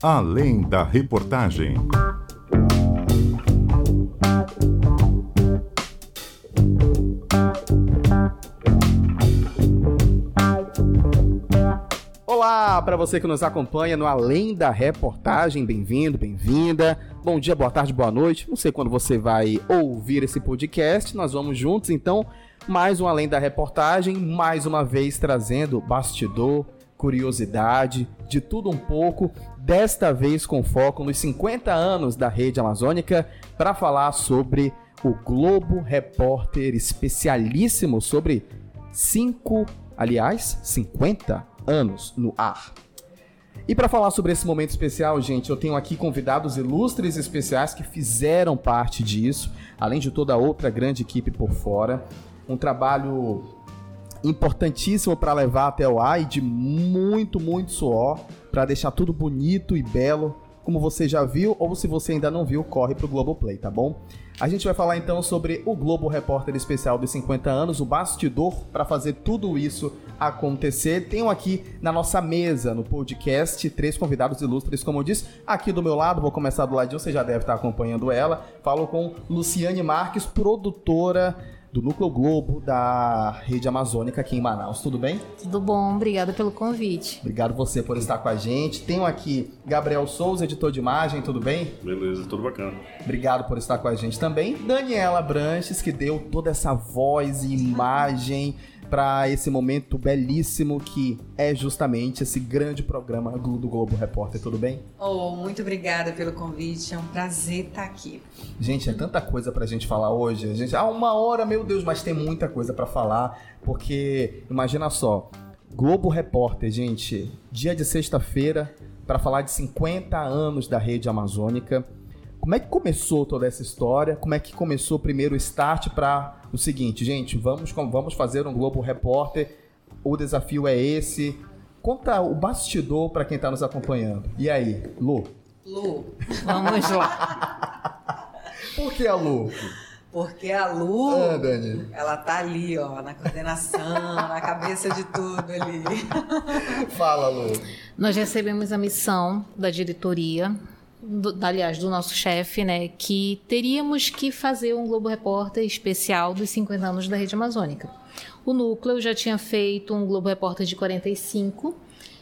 Além da reportagem. Olá para você que nos acompanha no Além da Reportagem, bem-vindo, bem-vinda. Bom dia, boa tarde, boa noite. Não sei quando você vai ouvir esse podcast, nós vamos juntos então. Mais um Além da Reportagem, mais uma vez trazendo bastidor, curiosidade, de tudo um pouco, desta vez com foco nos 50 anos da rede amazônica, para falar sobre o Globo Repórter especialíssimo sobre cinco, aliás, 50 anos no ar. E para falar sobre esse momento especial, gente, eu tenho aqui convidados ilustres especiais que fizeram parte disso, além de toda a outra grande equipe por fora. Um trabalho importantíssimo para levar até o ar e de muito, muito suor para deixar tudo bonito e belo, como você já viu, ou se você ainda não viu, corre pro Globoplay, tá bom? A gente vai falar então sobre o Globo Repórter Especial dos 50 anos, o bastidor para fazer tudo isso acontecer. Tenho aqui na nossa mesa, no podcast, três convidados ilustres, como eu disse. Aqui do meu lado, vou começar do ladinho, você já deve estar acompanhando ela. Falo com Luciane Marques, produtora do Núcleo Globo da Rede Amazônica aqui em Manaus. Tudo bem? Tudo bom, obrigada pelo convite. Obrigado você por estar com a gente. Tenho aqui Gabriel Souza, editor de imagem, tudo bem? Beleza, tudo bacana. Obrigado por estar com a gente também. Daniela Branches, que deu toda essa voz e imagem para esse momento belíssimo que é justamente esse grande programa do Globo Repórter. Tudo bem? Oh, muito obrigada pelo convite. É um prazer estar aqui. Gente, é tanta coisa pra gente falar hoje. A gente, ah, uma hora, meu Deus, mas tem muita coisa para falar, porque imagina só, Globo Repórter, gente, dia de sexta-feira para falar de 50 anos da rede amazônica. Como é que começou toda essa história? Como é que começou primeiro o start para o seguinte, gente, vamos, vamos fazer um Globo Repórter. O desafio é esse. Conta o bastidor para quem está nos acompanhando. E aí, Lu? Lu, vamos lá. Por que a Lu? Porque a Lu, ah, Dani. ela tá ali, ó, na coordenação, na cabeça de tudo ali. Fala, Lu. Nós recebemos a missão da diretoria do, aliás, do nosso chefe, né, que teríamos que fazer um Globo Repórter especial dos 50 anos da Rede Amazônica. O núcleo já tinha feito um Globo Repórter de 45,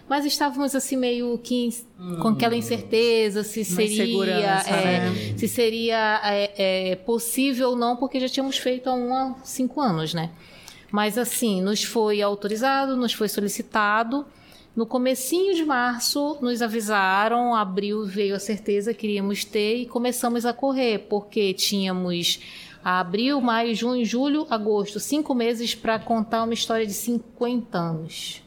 mas estávamos assim meio que hum, com aquela incerteza se seria é, né? se seria é, é, possível ou não, porque já tínhamos feito há um a cinco anos, né? Mas assim, nos foi autorizado, nos foi solicitado no comecinho de março, nos avisaram, abril veio a certeza que iríamos ter e começamos a correr, porque tínhamos abril, maio, junho, julho, agosto, cinco meses para contar uma história de 50 anos.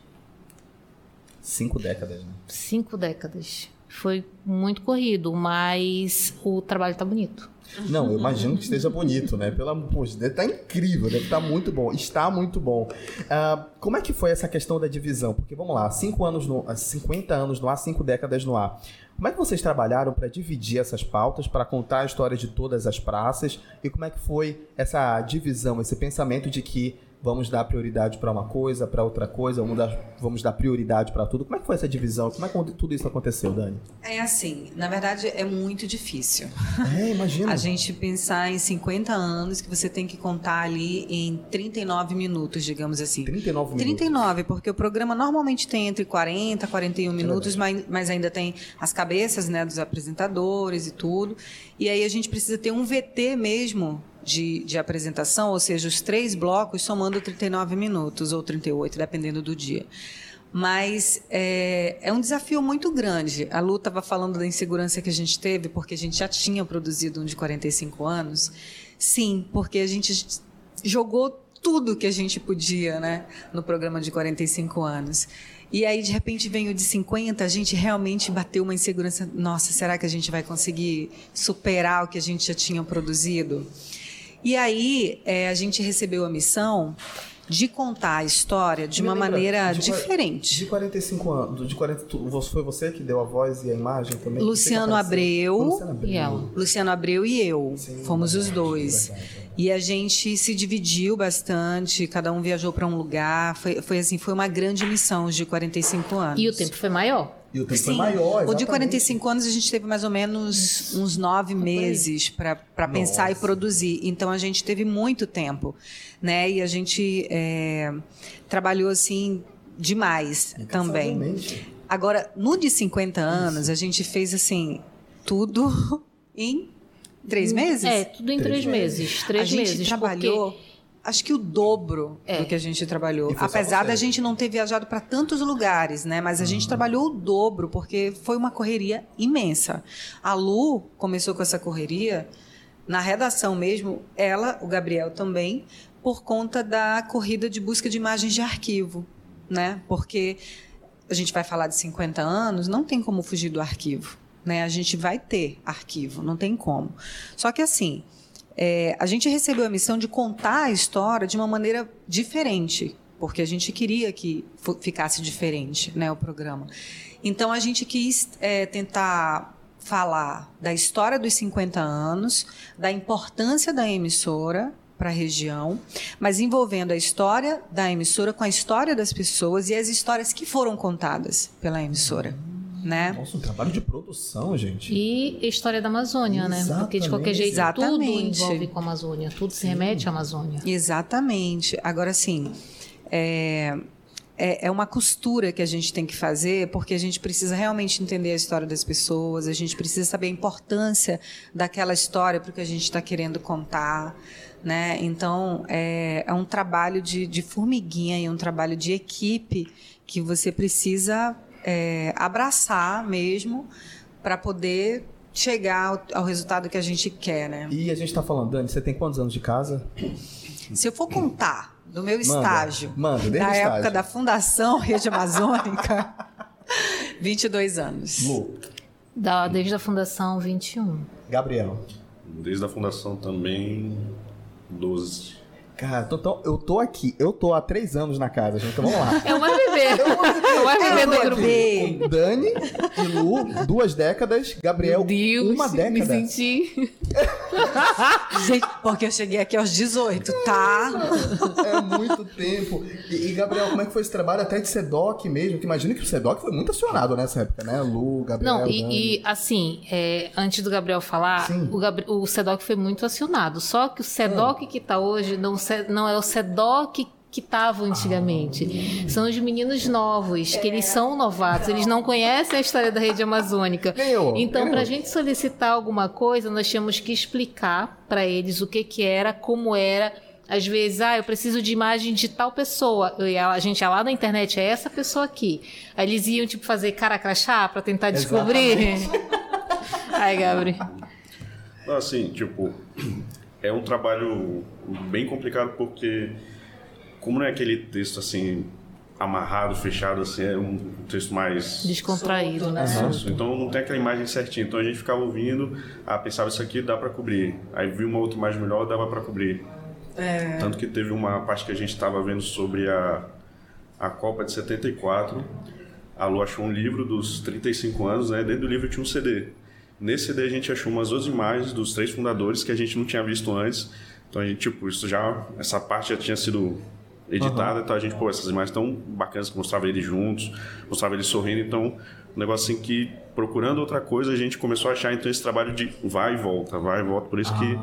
Cinco décadas, né? Cinco décadas. Foi muito corrido, mas o trabalho está bonito. Não, eu imagino que esteja bonito, né? Pelo amor de tá incrível, deve estar tá muito bom. Está muito bom. Uh, como é que foi essa questão da divisão? Porque vamos lá, cinco anos no, 50 anos no ar, cinco décadas no ar. Como é que vocês trabalharam para dividir essas pautas, para contar a história de todas as praças? E como é que foi essa divisão, esse pensamento de que vamos dar prioridade para uma coisa, para outra coisa, vamos dar, vamos dar prioridade para tudo. Como é que foi essa divisão? Como é que tudo isso aconteceu, Dani? É assim, na verdade é muito difícil. É, imagina. A gente pensar em 50 anos que você tem que contar ali em 39 minutos, digamos assim. 39 minutos. 39, porque o programa normalmente tem entre 40 e 41 minutos, mas, mas ainda tem as cabeças, né, dos apresentadores e tudo. E aí a gente precisa ter um VT mesmo de, de apresentação, ou seja, os três blocos somando 39 minutos ou 38, dependendo do dia. Mas é, é, um desafio muito grande. A Lu estava falando da insegurança que a gente teve, porque a gente já tinha produzido um de 45 anos. Sim, porque a gente jogou tudo que a gente podia né, no programa de 45 anos. E aí, de repente, vem o de 50, a gente realmente bateu uma insegurança. Nossa, será que a gente vai conseguir superar o que a gente já tinha produzido? E aí é, a gente recebeu a missão de contar a história de uma lembra, maneira de, diferente. De 45 anos, de 40, foi você que deu a voz e a imagem também? Luciano Abreu, Luciano Abreu, e eu. Luciano Abreu e eu. Sim, fomos verdade, os dois. Verdade. E a gente se dividiu bastante, cada um viajou para um lugar. Foi, foi assim, foi uma grande missão de 45 anos. E o tempo foi maior? E o tempo foi maior, O de exatamente. 45 anos a gente teve mais ou menos uns nove meses para pensar e produzir. Então a gente teve muito tempo, né? E a gente é, trabalhou assim demais também. Agora, no de 50 anos, a gente fez assim tudo em três meses. É, tudo em Três três, meses. Três a gente meses. trabalhou, porque- acho que o dobro É. do que a gente trabalhou. Apesar da gente não ter viajado para tantos lugares, né? Mas a gente trabalhou o dobro, porque foi uma correria imensa. A Lu começou com essa correria na redação mesmo, ela, o Gabriel também, por conta da corrida de busca de imagens de arquivo, né? Porque a gente vai falar de 50 anos, não tem como fugir do arquivo. Né? A gente vai ter arquivo, não tem como. Só que assim, é, a gente recebeu a missão de contar a história de uma maneira diferente, porque a gente queria que ficasse diferente né, o programa. Então a gente quis é, tentar falar da história dos 50 anos, da importância da emissora para a região, mas envolvendo a história da emissora com a história das pessoas e as histórias que foram contadas pela emissora. Né? Nossa, um trabalho de produção, gente. E história da Amazônia, né? Porque de qualquer jeito tudo Exatamente. envolve com a Amazônia, tudo se remete à Amazônia. Exatamente. Agora, assim, é, é, é uma costura que a gente tem que fazer, porque a gente precisa realmente entender a história das pessoas, a gente precisa saber a importância daquela história para o que a gente está querendo contar. Né? Então, é, é um trabalho de, de formiguinha e um trabalho de equipe que você precisa é, abraçar mesmo para poder chegar ao, ao resultado que a gente quer, né? E a gente tá falando, Dani, você tem quantos anos de casa? Se eu for contar do meu Manda, estágio, manda, desde da época estágio. da Fundação Rede Amazônica, 22 anos. Lu, Da, desde a fundação 21. Gabriel. Desde a fundação também, 12. Cara, tô- tô- eu tô aqui, eu tô há três anos na casa, gente, então vamos lá. É o mais bebê. É o mais bebê do bebê. grupo. Bem. Com Dani e Lu, duas décadas, Gabriel, Meu Deus, uma me década. senti. Gente, porque eu cheguei aqui aos 18, tá? É muito tempo. E, e, Gabriel, como é que foi esse trabalho até de SEDOC mesmo? Que imagino que o SEDOC foi muito acionado nessa época, né? Lu, Gabriel. Não, Dani. e, e, assim, é, antes do Gabriel falar, Sim. o, Gabri- o SEDOC foi muito acionado. Só que o SEDOC que está hoje não, não é o SEDOC que estava antigamente. São os meninos novos, que eles são novatos, eles não conhecem a história da rede amazônica. Então, para a gente solicitar alguma coisa, nós tínhamos que explicar para eles o que, que era, como era. Às vezes, ah, eu preciso de imagem de tal pessoa. Ia- a gente ia lá na internet, é essa pessoa aqui. Aí eles iam, tipo, fazer cara crachá para tentar descobrir. Ai, Gabri. Não, Assim, tipo, é um trabalho bem complicado porque, como não é aquele texto assim, amarrado, fechado, assim, é um texto mais. Descontraído, né? Isso, Então não tem aquela imagem certinha. Então a gente ficava ouvindo, ah, pensava isso aqui dá pra cobrir. Aí viu uma outra imagem melhor, dava pra cobrir. Tanto que teve uma parte que a gente estava vendo sobre a, a Copa de 74. A Lu achou um livro dos 35 anos, né? Dentro do livro tinha um CD. Nesse CD a gente achou umas duas imagens dos três fundadores que a gente não tinha visto antes. Então a gente, tipo, isso já, essa parte já tinha sido editada, então a gente, pô, essas imagens tão bacanas que mostrava eles juntos, mostrava eles sorrindo, então um negócio assim que procurando outra coisa a gente começou a achar então esse trabalho de vai e volta, vai e volta, por isso que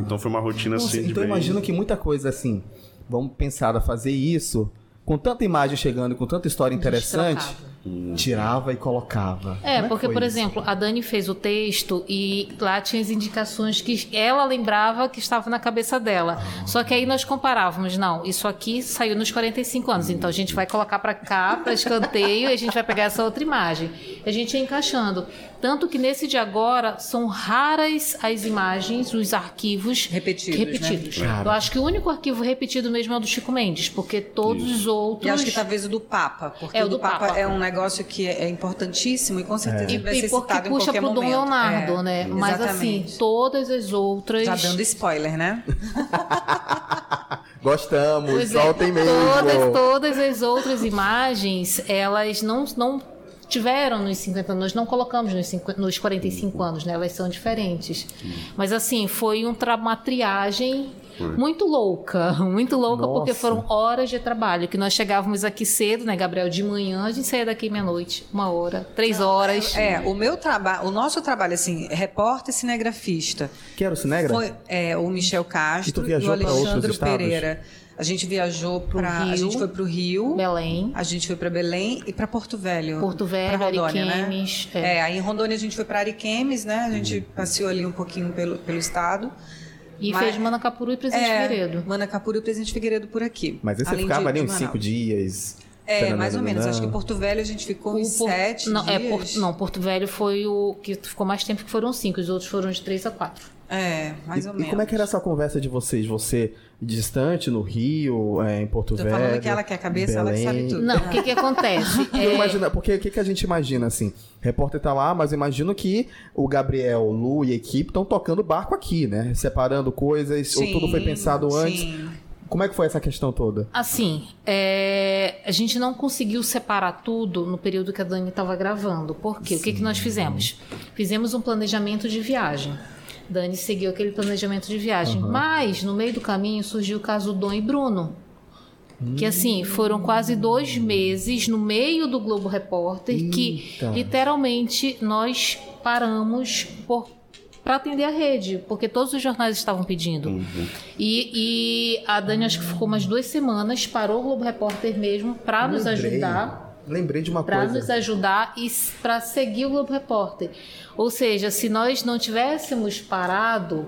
então foi uma rotina Nossa, assim de então bem- imagino que muita coisa assim, vamos pensar a fazer isso, com tanta imagem chegando, com tanta história interessante, Destrocava. tirava e colocava. É, Como porque, por isso? exemplo, a Dani fez o texto e lá tinha as indicações que ela lembrava que estava na cabeça dela. Só que aí nós comparávamos, não, isso aqui saiu nos 45 anos, então a gente vai colocar para cá, para escanteio, e a gente vai pegar essa outra imagem. A gente ia encaixando. Tanto que nesse de agora são raras as imagens, os arquivos Repetidos, repetidos. né? Eu acho que o único arquivo repetido mesmo é o do Chico Mendes, porque todos os outros. E acho que talvez o do Papa, porque É, o do, Papa, Papa. é um negócio que é importantíssimo e com certeza E, vai e ser porque citado em puxa qualquer pro Dom momento. Leonardo, É, né? Mas exatamente. assim, todas as outras. Já dando spoiler, né? Gostamos, Pois é, soltem mesmo. todas, todas as outras imagens, elas não, não tiveram nos 50 anos, nós não colocamos nos, 50, nos 45 anos, né? Elas são diferentes. Mas assim, foi um tra- uma triagem muito louca, muito louca, Nossa. porque foram horas de trabalho. Que nós chegávamos aqui cedo, né, Gabriel? De manhã, a gente saía daqui meia-noite, uma hora, três horas. É, o meu trabalho, o nosso trabalho, assim, repórter cinegrafista. Que era o Cinegra? Foi é, o Michel E Castro e, viajou o Alexandre estados? A gente viajou para a gente foi para o Rio, Belém, a gente foi para Belém e para Porto Velho. Porto Velho, pra Rondônia, Ariquemes. Né? é. É, aí em Rondônia a gente foi para Ariquemes, né? A gente passeou ali um pouquinho pelo, pelo estado. E Mas- fez Manacapuru e Presidente é, Figueiredo. Manacapuru e Presidente Figueiredo por aqui. Mas aí você Além ficava de- ali de uns cinco dias. É, mais ou menos. Acho que Porto Velho a gente ficou uns Por- sete não, é, dias. Porto, não, Porto Velho foi o que ficou mais tempo, que foram cinco. Os outros foram de três a quatro. É, mais e, ou e menos. como é que era essa conversa de vocês? Você distante no Rio, é, em Porto Tô Velho? falando que ela quer a cabeça, ela que sabe Belém? tudo. Não, o que que acontece? Eu É, imagino- porque o que, que a gente imagina, assim? Repórter tá lá, mas imagino que o Gabriel, o Lu e a equipe estão tocando barco aqui, né? Separando coisas, ou tudo foi Sim, pensado antes. sim. Como é que foi essa questão toda? Assim, é, a gente não conseguiu separar tudo no período que a Dani estava gravando. Por quê? O que, que nós fizemos? Fizemos um planejamento de viagem. Dani seguiu aquele planejamento de viagem. Mas, no meio do caminho, surgiu o caso Dom e Bruno. Que assim, foram quase dois meses no meio do Globo Repórter que Eita. literalmente nós paramos para atender a rede, porque todos os jornais estavam pedindo. E, e a Dani acho que ficou umas duas semanas, parou o Globo Repórter mesmo para nos ajudar, Lembrei de uma para coisa. nos ajudar e para seguir o Globo Repórter. Ou seja, se nós não tivéssemos parado,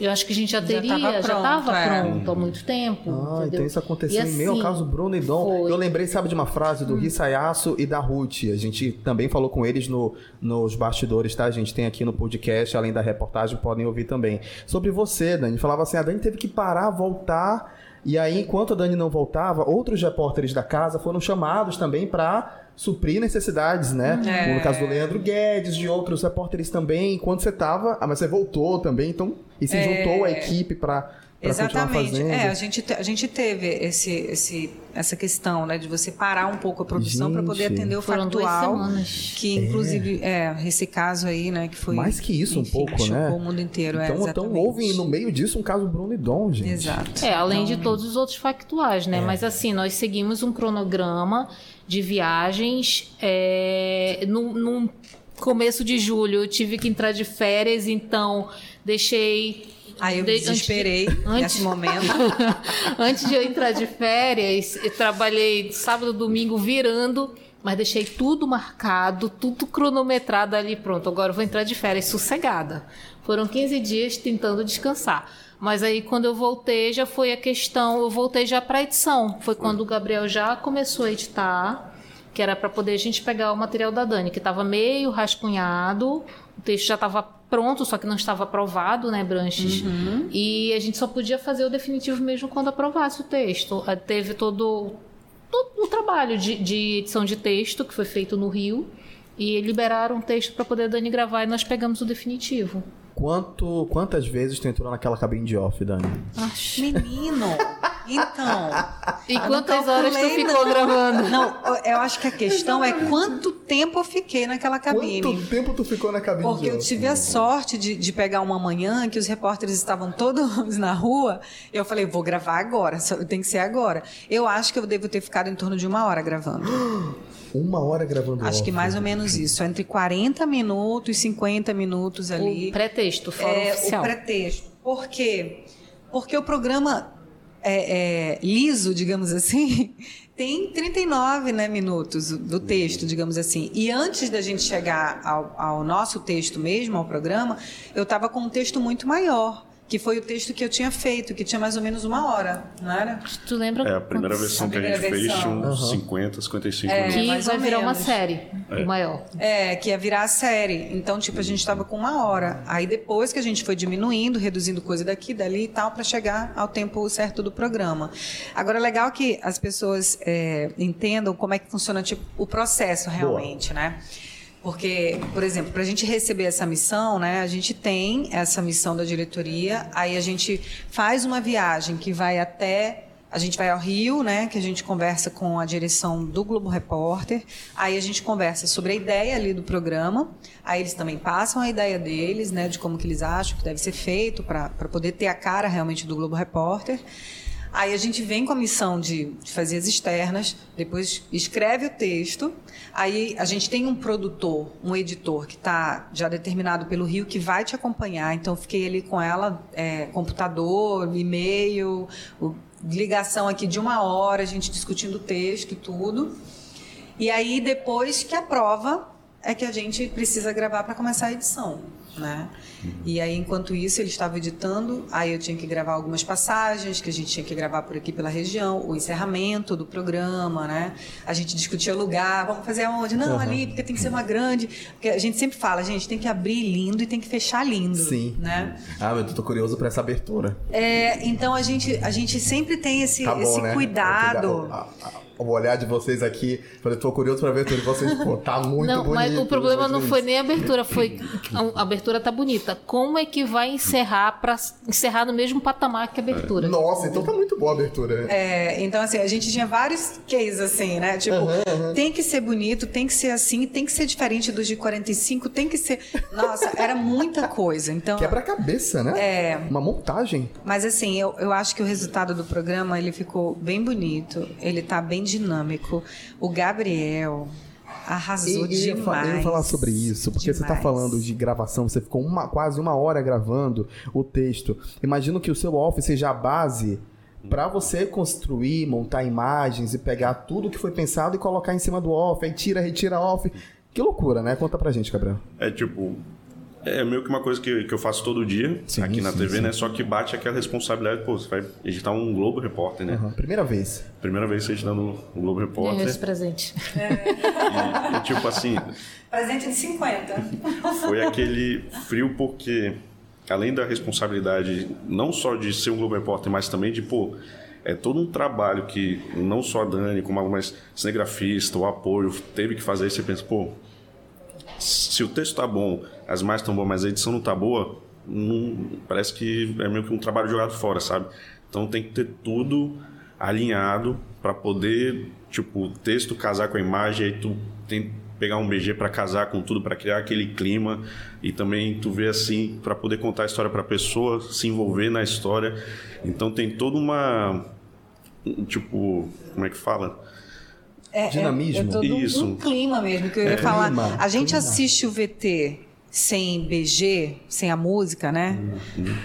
eu acho que a gente já teria, já pronto, estava é. pronto há muito tempo. Ah, entendeu? então isso aconteceu E em meio ao assim, caso Bruno e Dom. foi. Hum. Eu lembrei, sabe, de uma frase do Gui Sayasso e da Ruth. A gente também falou com eles no, nos bastidores, tá? A gente tem aqui no podcast, além da reportagem, podem ouvir também. Sobre você, Dani. Falava assim, a Dani teve que parar, voltar. E aí, enquanto a Dani não voltava, outros repórteres da casa foram chamados também para suprir necessidades, né? É. No caso do Leandro Guedes, de outros repórteres também. Enquanto você tava, ah, mas você voltou também, então e se juntou a equipe para Exatamente. É, a gente, te- a gente teve esse, esse, essa questão, né, de você parar um pouco a produção para poder atender o Foram duas factual. semanas. Que inclusive, é. esse caso aí, né, que foi. Mais que isso, um enfim, pouco, chocou né? o mundo inteiro, é, Então, então houve no meio disso um caso Bruno e Dom, gente. Exato. É, além de Então, todos os outros factuais, né? Mas assim, nós seguimos um cronograma de viagens. É, num, num começo de julho eu tive que entrar de férias, então deixei. Aí eu de- desesperei antes- nesse momento. Antes de eu entrar de férias, eu trabalhei sábado, domingo virando, mas deixei tudo marcado, tudo cronometrado ali, pronto. Agora eu vou entrar de férias sossegada. Foram 15 dias tentando descansar. Mas aí quando eu voltei, já foi a questão, eu voltei já para edição. Foi quando o Gabriel já começou a editar, que era para poder a gente pegar o material da Dani, que estava meio rascunhado, o texto já estava pronto, só que não estava aprovado, né, Branches? E a gente só podia fazer o definitivo mesmo quando aprovasse o texto. Ah, Teve todo, todo o trabalho de, de edição de texto que foi feito no Rio. E liberaram o texto para poder a Dani gravar e nós pegamos o definitivo. Quanto, quantas vezes tu entrou naquela cabine de off, Dani? Menino, então. E quantas horas tu ficou não. gravando? Não, eu acho que a questão é quanto tempo eu fiquei naquela cabine. Quanto tempo tu ficou na cabine Porque de eu tive a sorte de, de pegar uma manhã que os repórteres estavam todos na rua. Eu falei, vou gravar agora, tem que ser agora. Eu acho que eu devo ter ficado em torno de uma hora gravando. Uma hora gravando Acho que off. mais ou menos isso. Entre 40 minutos e 50 minutos ali. O pretexto, fora é, oficial. O pretexto. Por quê? Porque o programa é, é, liso, digamos assim, tem 39 né, minutos do texto, digamos assim. E antes da gente chegar ao, ao nosso texto mesmo, ao programa, eu estava com um texto muito maior. Que foi o texto que eu tinha feito, que tinha mais ou menos uma hora, não era? Tu lembra? É, a primeira quantos- versão que a primeira gente fez tinha versão. uns 50, 55 É, minutos. Que vai virar uma série, É. o maior. É, que ia virar a série. Então, tipo, a gente estava com uma hora. Aí depois que a gente foi diminuindo, reduzindo coisa daqui, dali e tal, para chegar ao tempo certo do programa. Agora, é legal que as pessoas é, entendam como é que funciona tipo, o processo realmente, né? Porque, por exemplo, para a gente receber essa missão, né, a gente tem essa missão da diretoria, aí a gente faz uma viagem que vai até a gente vai ao Rio, né, que a gente conversa com a direção do Globo Repórter. Aí a gente conversa sobre a ideia ali do programa. Aí eles também passam a ideia deles, né, de como que eles acham que deve ser feito para poder ter a cara realmente do Globo Repórter. Aí a gente vem com a missão de, fazer as externas, depois escreve o texto. Aí a gente tem um produtor, um editor que está já determinado pelo Rio que vai te acompanhar. Então fiquei ali com ela, é, computador, e-mail, ligação aqui de uma hora, a gente discutindo o texto e tudo. E aí depois que aprova é que a gente precisa gravar para começar a edição né? Uhum. E aí, enquanto isso, ele estava editando, aí eu tinha que gravar algumas passagens que a gente tinha que gravar por aqui pela região, o encerramento do programa, né? A gente discutia o lugar, vamos fazer aonde? Não, uhum. ali, porque tem que ser uma grande. Porque a gente sempre fala, gente, tem que abrir lindo e tem que fechar lindo. Sim. Né? Ah, eu tô curioso para essa abertura. É, então a gente, a gente sempre tem esse, tá bom, esse né? cuidado o olhar de vocês aqui. Falei, tô curioso pra ver tudo de vocês. Pô, tá muito não, bonito. Mas o problema não foi nem a abertura, foi. A abertura tá bonita. Como é que vai encerrar pra encerrar no mesmo patamar que a abertura? Nossa, então tá muito boa a abertura. É, então assim, a gente tinha vários cases assim, né? Tipo, uhum, uhum. tem que ser bonito, tem que ser assim, tem que ser diferente dos de 45, tem que ser. Nossa, era muita coisa. Então. Quebra-cabeça, né? É. Uma montagem. Mas assim, eu, eu acho que o resultado do programa ele ficou bem bonito. Ele tá bem dinâmico. O Gabriel arrasou e, demais. Eu ia falar sobre isso, porque demais. você está falando de gravação, você ficou uma, quase uma hora gravando o texto. Imagino que o seu office seja a base para você construir, montar imagens e pegar tudo que foi pensado e colocar em cima do off, aí tira, retira off. Que loucura, né? Conta pra gente, Gabriel. É tipo, é meio que uma coisa que, que eu faço todo dia sim, aqui na sim, TV, sim. né? Só que bate aquela responsabilidade, pô, você vai editar um Globo Repórter, né? Uhum. Primeira vez. Primeira vez você editando um Globo Repórter. esse presente. É. E, tipo assim. Presente de 50. Foi aquele frio porque, além da responsabilidade, não só de ser um Globo Repórter, mas também de, pô, é todo um trabalho que não só a Dani, como algumas cinegrafista, o apoio, teve que fazer. E você pensa, pô, se o texto tá bom, as imagens estão boas, mas a edição não tá boa, não, parece que é meio que um trabalho jogado fora, sabe? Então tem que ter tudo alinhado para poder, tipo, o texto casar com a imagem, aí tu tem que pegar um BG para casar com tudo, para criar aquele clima e também tu vê assim, para poder contar a história para a pessoa, se envolver na história. Então tem toda uma tipo, como é que fala? É, Dinamismo. É, é Isso. Um, clima mesmo, que eu ia é, falar. Clima, a gente clima. assiste o VT sem BG, sem a música, né? Uhum.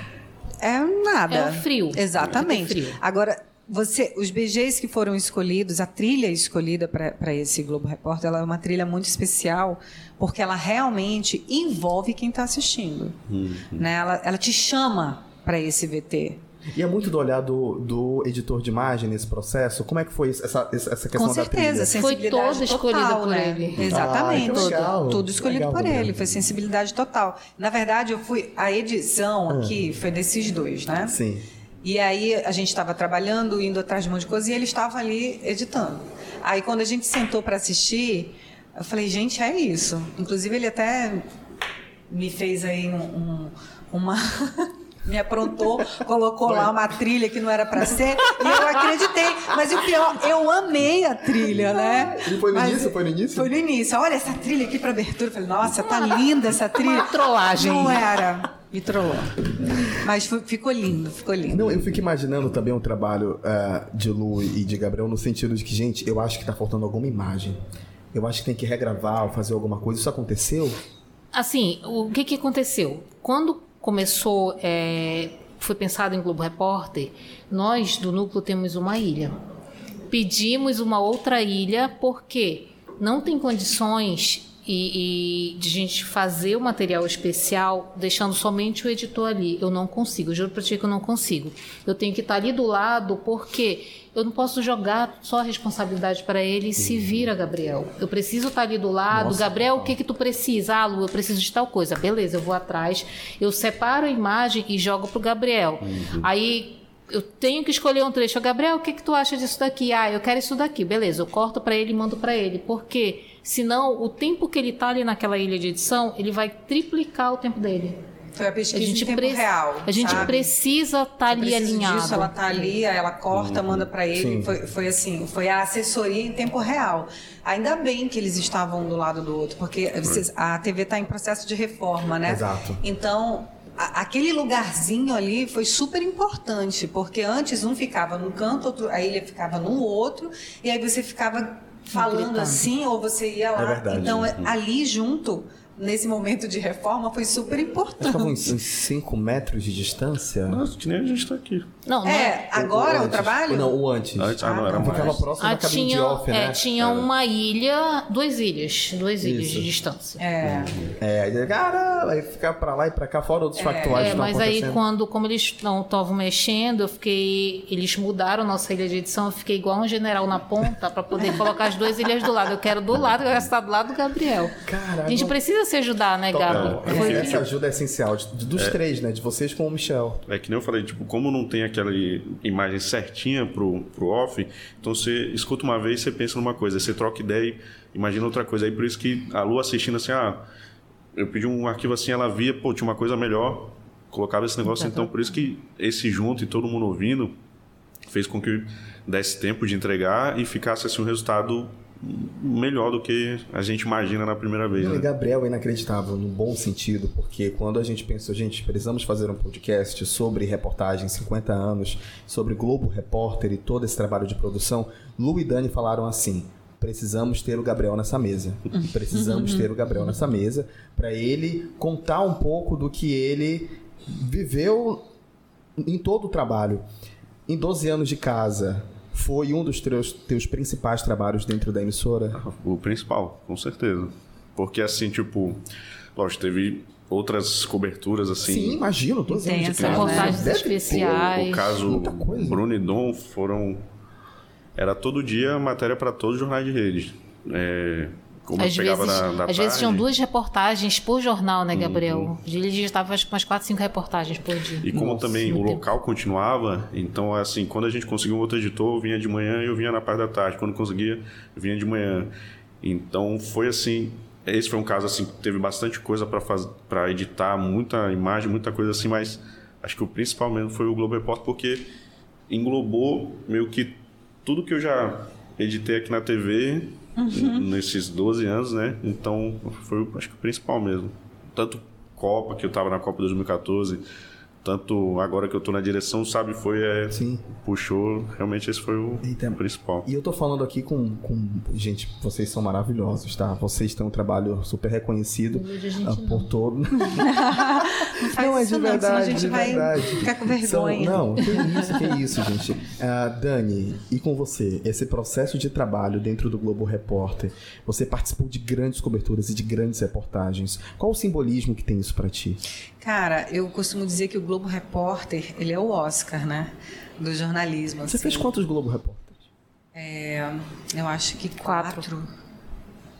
É nada. É o frio. Exatamente. É frio. Agora, você, os BGs que foram escolhidos, a trilha escolhida para esse Globo Repórter, ela é uma trilha muito especial, porque ela realmente envolve quem está assistindo. Uhum. Né? Ela, ela te chama para esse VT. E é muito do olhar do, do editor de imagem nesse processo? Como é que foi essa, essa questão Com certeza, da? Foi todo escolhido total, por né? ele. Exatamente. Ah, tudo, tudo escolhido legal, por ele. Foi sensibilidade total. Na verdade, eu fui. A edição ah. aqui foi desses dois, né? Sim. E aí a gente estava trabalhando, indo atrás de um monte de coisa, e ele estava ali editando. Aí quando a gente sentou para assistir, eu falei, gente, é isso. Inclusive ele até me fez aí um, um uma me aprontou, colocou lá uma trilha que não era para ser, e eu acreditei. Mas o pior, eu amei a trilha, né? E foi no Mas, início? Foi no início? Foi no início. Olha essa trilha aqui para abertura. Eu falei, nossa, tá linda essa trilha. Uma trollagem. Não era. Me trollou. Mas ficou lindo, ficou lindo. Não, eu fico imaginando também o um trabalho uh, de Lu e de Gabriel no sentido de que, gente, eu acho que tá faltando alguma imagem. Eu acho que tem que regravar ou fazer alguma coisa. Isso aconteceu? Assim, o que, que aconteceu? Quando começou, é, foi pensado em Globo Repórter, nós do núcleo temos uma ilha. Pedimos uma outra ilha porque não tem condições e, e, de gente fazer o material especial deixando somente o editor ali. Eu não consigo, eu juro para ti que eu não consigo. Eu tenho que estar ali do lado porque eu não posso jogar só a responsabilidade para ele e se vira, Gabriel. Eu preciso estar ali do lado. Nossa, Gabriel, o que que tu precisa? Ah, Lu, eu preciso de tal coisa. Beleza, eu vou atrás. Eu separo a imagem e jogo pro Gabriel. Uhum. Aí eu tenho que escolher um trecho. Gabriel, o que, que tu acha disso daqui? Ah, eu quero isso daqui. Beleza, eu corto para ele e mando para ele. Por quê? Senão, o tempo que ele está ali naquela ilha de edição, ele vai triplicar o tempo dele. Foi a pesquisa a gente em tempo pre- real. A gente sabe? precisa estar ali Precisa alinhado. Disso, ela tá ali, ela corta, Uhum. manda para ele. Foi, foi assim, foi a assessoria em tempo real. Ainda bem que eles estavam do lado do outro, porque vocês- a TV está em processo de reforma, né? Exato. Então, aquele lugarzinho ali foi super importante, porque antes um ficava num canto, outro, a ilha ficava no outro, e aí você ficava falando assim, ou você ia lá. É verdade. Então, é- ali junto, nesse momento de reforma, foi super que estavam importante. uns 5 metros de distância. Nossa, que nem a gente tá aqui. Não, não É, agora o antes. trabalho? Não, o antes. Antes, ah, não, era Ficava mais. próximo Ah, da cabine tinha, de off, é, né? tinha uma ilha, duas ilhas, duas ilhas Isso. de distância. É. É, aí, caramba, aí ficava pra lá e pra cá, fora outros factuais É, mas aí quando, como eles não estavam mexendo, eu fiquei, eles mudaram nossa ilha de edição, eu fiquei igual um general na ponta pra poder colocar as duas ilhas do lado. Eu quero do lado, eu quero estar do lado do Gabriel. Caraca. A gente precisa se ajudar, né, Gabi? É, Foi essa que- ajuda é essencial, de- dos três, né? De vocês com o Michel. É que nem eu falei, tipo, como não tem aquela imagem certinha pro, pro off, então você escuta uma vez, você pensa numa coisa, você troca ideia e imagina outra coisa. Aí por isso que a Lu assistindo assim, ah, eu pedi um arquivo assim, ela via, pô, tinha uma coisa melhor, colocava esse negócio, então por isso que esse junto e todo mundo ouvindo fez com que desse tempo de entregar e ficasse assim um resultado melhor do que a gente imagina na primeira vez. Não, e Né? Gabriel é inacreditável, no bom sentido, porque quando a gente pensou, gente, precisamos fazer um podcast sobre reportagem 50 anos, sobre Globo Repórter e todo esse trabalho de produção, Lu e Dani falaram assim: precisamos ter o Gabriel nessa mesa. Precisamos ter o Gabriel nessa mesa para ele contar um pouco do que ele viveu em todo o trabalho. Em 12 anos de casa, foi um dos teus, teus principais trabalhos dentro da emissora? O principal, com certeza. Porque assim, tipo, lógico, teve outras coberturas assim. Sim, imagino, 12 anos de Intensa, casa. Reportagens especiais. O caso muita coisa. Bruno e Dom foram. Era todo dia matéria para todos os jornais de rede. É, como Às vezes, na, na às vezes tinham duas reportagens por jornal, né, Gabriel? Uhum. Ele digitava acho que umas quatro, cinco reportagens por dia. E como Nossa, também o tempo. local continuava, então assim, quando a gente conseguiu um outro editor, eu vinha de manhã e eu vinha na parte da tarde. Quando conseguia, eu vinha de manhã. Então foi assim, esse foi um caso assim, que teve bastante coisa para fazer, para editar, muita imagem, muita coisa assim, mas acho que o principal mesmo foi o Globo Repórter porque englobou meio que tudo que eu já editei aqui na TV nesses 12 anos, né? Então foi acho que o principal mesmo. Tanto Copa, que eu tava na Copa 2014, tanto agora que eu tô na direção, sabe, foi é, Sim. puxou, realmente esse foi o Eita. principal. E eu tô falando aqui com, com. Gente, vocês são maravilhosos, tá? Vocês têm um trabalho super reconhecido ah, por não. todo. Não faz Não, é de isso não, senão a verdade, gente de vai verdade. ficar com São- vergonha. não, que isso, que isso, gente. Ah, Dani, e com você, esse processo de trabalho dentro do Globo Repórter, você participou de grandes coberturas e de grandes reportagens. Qual o simbolismo que tem isso pra ti? Cara, eu costumo dizer que o Globo Repórter, ele é o Oscar, né? Do jornalismo. Você assim. fez quantos Globo Repórteres? É, eu acho que quatro.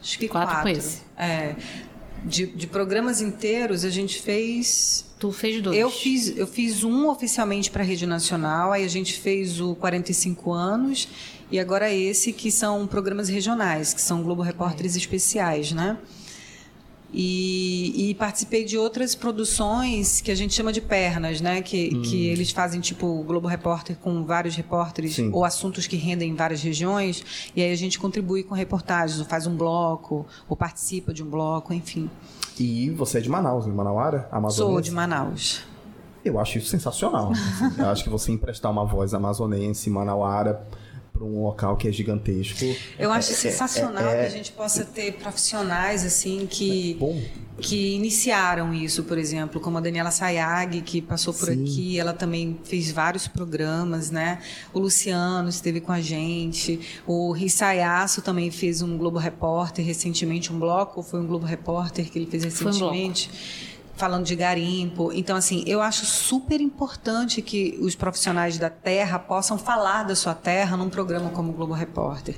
Acho que Quatro quatro. com esse. É, de, de programas inteiros, a gente fez Tu fez dois. Eu fiz, eu fiz um oficialmente para a Rede Nacional, aí a gente fez o 45 anos e agora esse que são programas regionais, que são Globo Repórteres especiais, né? E, e participei de outras produções que a gente chama de pernas, né? Que, que eles fazem tipo o Globo Repórter com vários repórteres Sim. ou assuntos que rendem em várias regiões. E aí a gente contribui com reportagens, ou faz um bloco, ou participa de um bloco, enfim. E você é de Manaus, né? Manauara? Amazonense? Sou de Manaus. Eu acho isso sensacional. Eu acho que você emprestar uma voz amazonense, manauara, para um local que é gigantesco. Eu acho é- sensacional é- que a gente possa ter profissionais assim que Bom, que iniciaram isso, por exemplo, como a Daniela Sayag, que passou por Sim. aqui, ela também fez vários programas, né? O Luciano esteve com a gente, o Rissayaço também fez um Globo Repórter recentemente, um bloco, foi um Globo Repórter que ele fez Foi um bloco. recentemente. Falando de garimpo. Então, assim, eu acho super importante que os profissionais da terra possam falar da sua terra num programa como o Globo Repórter.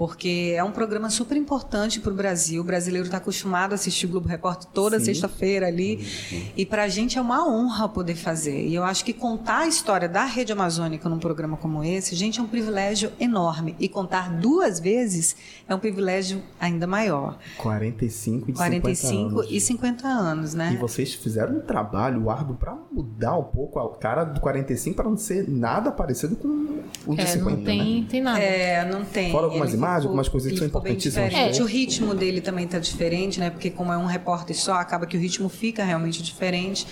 porque é um programa super importante para o Brasil. O brasileiro está acostumado a assistir o Globo Repórter toda sexta-feira ali. Uhum. E para a gente é uma honra poder fazer. E eu acho que contar a história da Rede Amazônica num programa como esse, gente, é um privilégio enorme. E contar duas vezes é um privilégio ainda maior. 45 e 45 50 anos. e 50 anos, né? E vocês fizeram um trabalho árduo para mudar um pouco a cara do 45 para não ser nada parecido com o de é, 50, não tem, né? tem nada. É, não tem. Fora algumas Ele imagens, ficou- algumas coisas que são importantíssimas. É. O ritmo dele também está diferente, né? Porque como é um repórter só, acaba que o ritmo fica realmente diferente.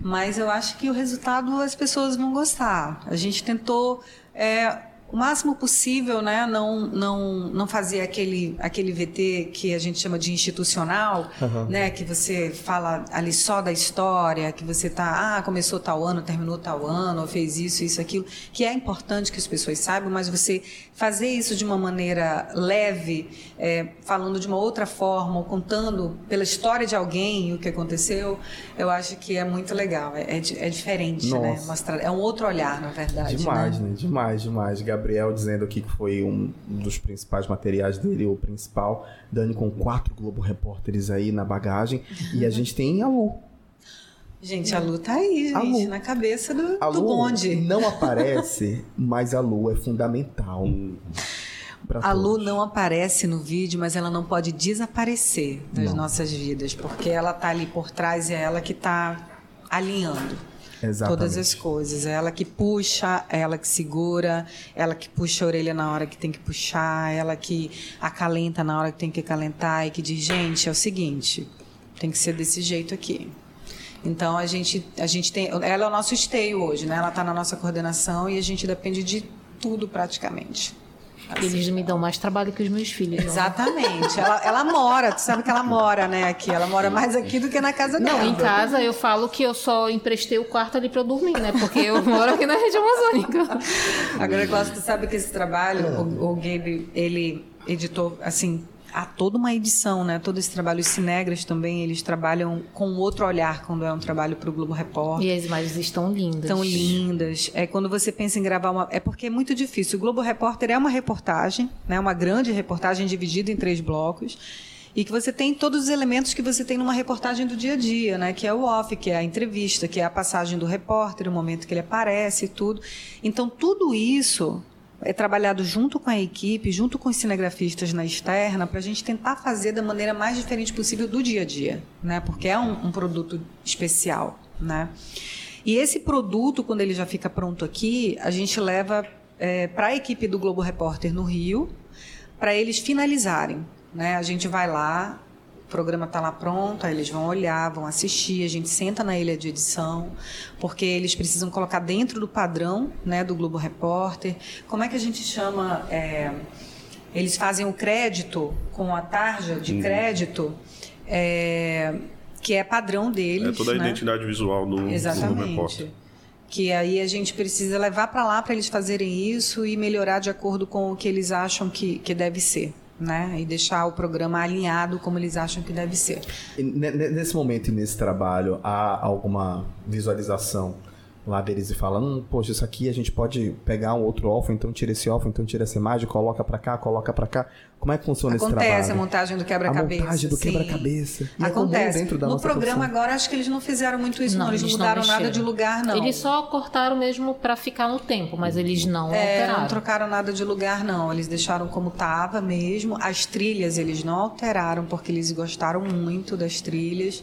Mas eu acho que o resultado as pessoas vão gostar. A gente tentou é, o máximo possível, né? Não, não, não fazer aquele, aquele VT que a gente chama de institucional, né? Que você fala ali só da história, que você tá, ah, começou tal ano, terminou tal ano, fez isso, isso, aquilo, que é importante que as pessoas saibam, mas você fazer isso de uma maneira leve, é, falando de uma outra forma, ou contando pela história de alguém o que aconteceu, eu acho que é muito legal. É, é, é diferente, né? Nossa. Mostrar, é um outro olhar, na verdade. Demais, né? né? Demais, demais. Gabriel dizendo aqui que foi um dos principais materiais dele, o principal. Dani com quatro Globo Repórteres aí na bagagem. E a gente tem a Lu. Gente, a Lu tá aí, gente, Lu. na cabeça do, A do Lu bonde. não aparece, mas a Lu é fundamental. pra A Lu todos. não aparece no vídeo, mas ela não pode desaparecer das Não. nossas vidas, porque ela tá ali por trás e é ela que tá alinhando Exatamente. todas as coisas. É ela que puxa, é ela que segura, ela que puxa a orelha na hora que tem que puxar, é ela que acalenta na hora que tem que acalentar e que diz, gente, é o seguinte, tem que ser desse jeito aqui. Então a gente, a gente tem, ela é o nosso esteio hoje, né? Ela está na nossa coordenação e a gente depende de tudo praticamente. Assim. Eles me dão mais trabalho que os meus filhos. ó. Exatamente. Ela, ela mora, tu sabe que ela mora, né, aqui. Ela mora mais aqui do que na casa dela. Não, em casa eu falo que eu só emprestei o quarto ali pra eu dormir, né? Porque eu moro aqui na região amazônica. Agora, Glaucio, tu sabe que esse trabalho, o, o Gabe, ele editou, assim, há toda uma edição, né? Todo esse trabalho, os Cinegras também, eles trabalham com outro olhar quando é um trabalho para o Globo Repórter. E as imagens estão lindas. Tão lindas. É quando você pensa em gravar uma. É porque é muito difícil. O Globo Repórter é uma reportagem, né? Uma grande reportagem dividida em três blocos. E que você tem todos os elementos que você tem numa reportagem do dia a dia, né? Que é o off, que é a entrevista, que é a passagem do repórter, o momento que ele aparece e tudo. Então, tudo isso é trabalhado junto com a equipe, junto com os cinegrafistas na externa, para a gente tentar fazer da maneira mais diferente possível do dia a dia, né? Porque é um, um produto especial, né? E esse produto, quando ele já fica pronto aqui, a gente leva para a equipe do Globo Repórter no Rio, para eles finalizarem. Né? A gente vai lá, o programa está lá pronto, aí eles vão olhar, vão assistir, a gente senta na ilha de edição, porque eles precisam colocar dentro do padrão né, do Globo Repórter. Como é que a gente chama? é, eles fazem o crédito com a tarja de crédito. é, que é padrão deles. É toda a né? identidade visual do, do Exatamente. repórter. Que aí a gente precisa levar para lá para eles fazerem isso e melhorar de acordo com o que eles acham que, que deve ser. Né? E deixar o programa alinhado como eles acham que deve ser. Ne- ne- Nesse momento e nesse trabalho, há alguma visualização lá deles e fala, hum, poxa, isso aqui a gente pode pegar um outro off, então tira esse off, então tira essa imagem, coloca pra cá, coloca pra cá. Como é que funciona esse Acontece trabalho? a montagem do A quebra-cabeça. montagem do quebra-cabeça. É Acontece. dentro da no nossa programa profissão. agora, acho que eles não fizeram muito isso, não. Não, Eles não eles não mudaram nada mexeram. de lugar, não. Eles só cortaram mesmo pra ficar no tempo, mas eles não É, alteraram. não trocaram nada de lugar, não. Eles deixaram como estava mesmo. As trilhas eles não alteraram, porque eles gostaram muito das trilhas.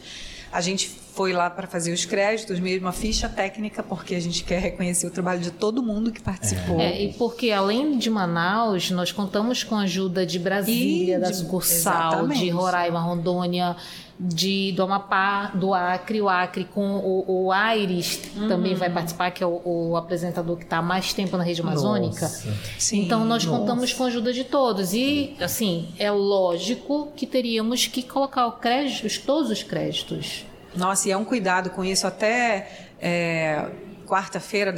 A gente foi lá para fazer os créditos mesmo, a ficha técnica, porque a gente quer reconhecer o trabalho de todo mundo que participou. É, e porque além de Manaus, nós contamos com a ajuda de Brasília, E da de- sucursal, exatamente. de Roraima, Rondônia, de, do Amapá, do Acre, o Acre com o, o Aires Uhum. também vai participar, que é o, o apresentador que está há mais tempo na região amazônica. Nossa. Sim. Então nós contamos com a ajuda de todos. E, assim, é lógico que teríamos que colocar o crédito, todos os créditos. Nossa, e é um cuidado com isso. Até é, quarta-feira,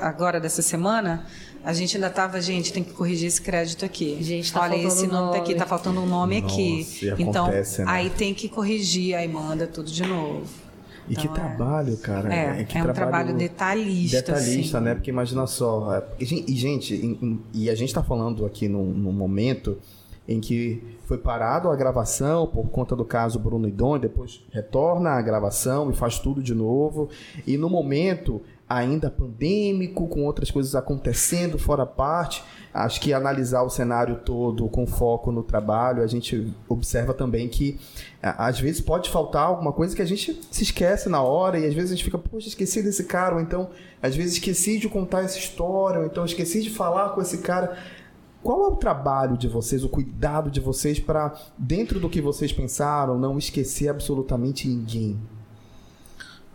agora dessa semana, a gente ainda estava, gente, tem que corrigir esse crédito aqui. Gente, tá Olha, faltando esse nome tá aqui, nome. tá faltando um nome Nossa, aqui. e Então, acontece, né? aí tem que corrigir, aí manda tudo de novo. E que Então, é- trabalho, cara. É, que é um trabalho detalhista. detalhista, assim. né? Porque imagina só. é, E, gen- e, gente, e a gente tá falando aqui num, num momento em que foi parado a gravação por conta do caso Bruno e depois retorna a gravação e faz tudo de novo. E no momento ainda pandêmico, com outras coisas acontecendo fora parte, acho que analisar o cenário todo com foco no trabalho, a gente observa também que às vezes pode faltar alguma coisa que a gente se esquece na hora e às vezes a gente fica, poxa, esqueci desse cara, ou então às vezes esqueci de contar essa história, ou então esqueci de falar com esse cara. Qual é o trabalho de vocês, o cuidado de vocês para, dentro do que vocês pensaram, não esquecer absolutamente ninguém?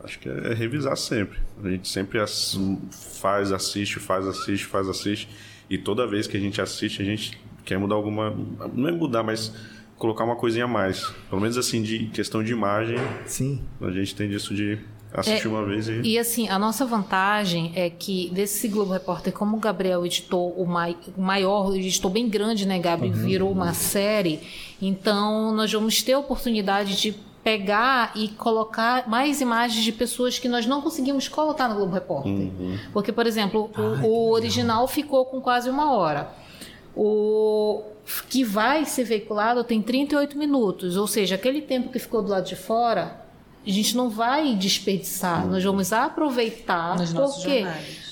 Acho que é revisar sempre. A gente sempre faz, assiste, faz, assiste, faz, assiste. E toda vez que a gente assiste, a gente quer mudar alguma. Não é mudar, mas colocar uma coisinha a mais. Pelo menos assim, de questão de imagem, Sim. a gente tem disso de assistir É, uma vez e. E assim, a nossa vantagem é que desse Globo Repórter, como o Gabriel editou o, mai, o maior, editou bem grande, né, Gabi? Virou uma série. Então, nós vamos ter a oportunidade de pegar e colocar mais imagens de pessoas que nós não conseguimos colocar no Globo Repórter. Porque, por exemplo, o, o original ficou com quase uma hora. O que vai ser veiculado tem 38 minutos, ou seja, aquele tempo que ficou do lado de fora, a gente não vai desperdiçar, nós vamos aproveitar, Nos porque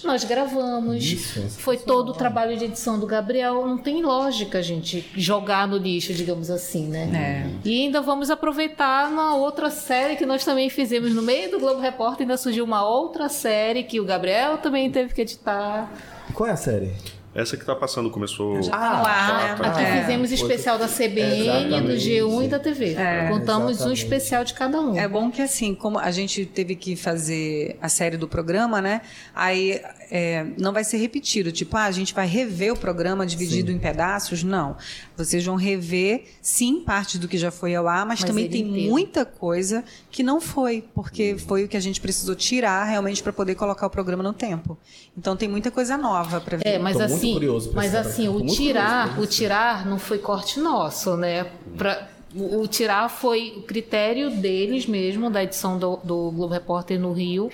nós gravamos, Isso, foi todo o trabalho de edição do Gabriel, não tem lógica a gente jogar no lixo, digamos assim, né? É. E ainda vamos aproveitar na outra série que nós também fizemos no meio do Globo Repórter, ainda surgiu uma outra série que o Gabriel também teve que editar. Qual é a série? Essa que tá passando começou. Já tá no ar, né? tá. Aqui É. fizemos especial da CBN, do Exatamente. G1 e da TV. É, Contamos um exatamente. especial de cada um. É bom que assim, como a gente teve que fazer a série do programa, né? Aí é, não vai ser repetido, tipo, ah, a gente vai rever o programa dividido em pedaços. Não. Vocês vão rever, sim, parte do que já foi ao ar, mas, Mas também tem inteiro. muita coisa que não foi, porque foi o que a gente precisou tirar realmente para poder colocar o programa no tempo. Então tem muita coisa nova para ver. É, mas Tô muito assim, curioso mas assim, o tirar, curioso o tirar não foi corte nosso, né? Pra, o, o tirar foi o critério deles mesmo, da edição do, do Globo Repórter no Rio,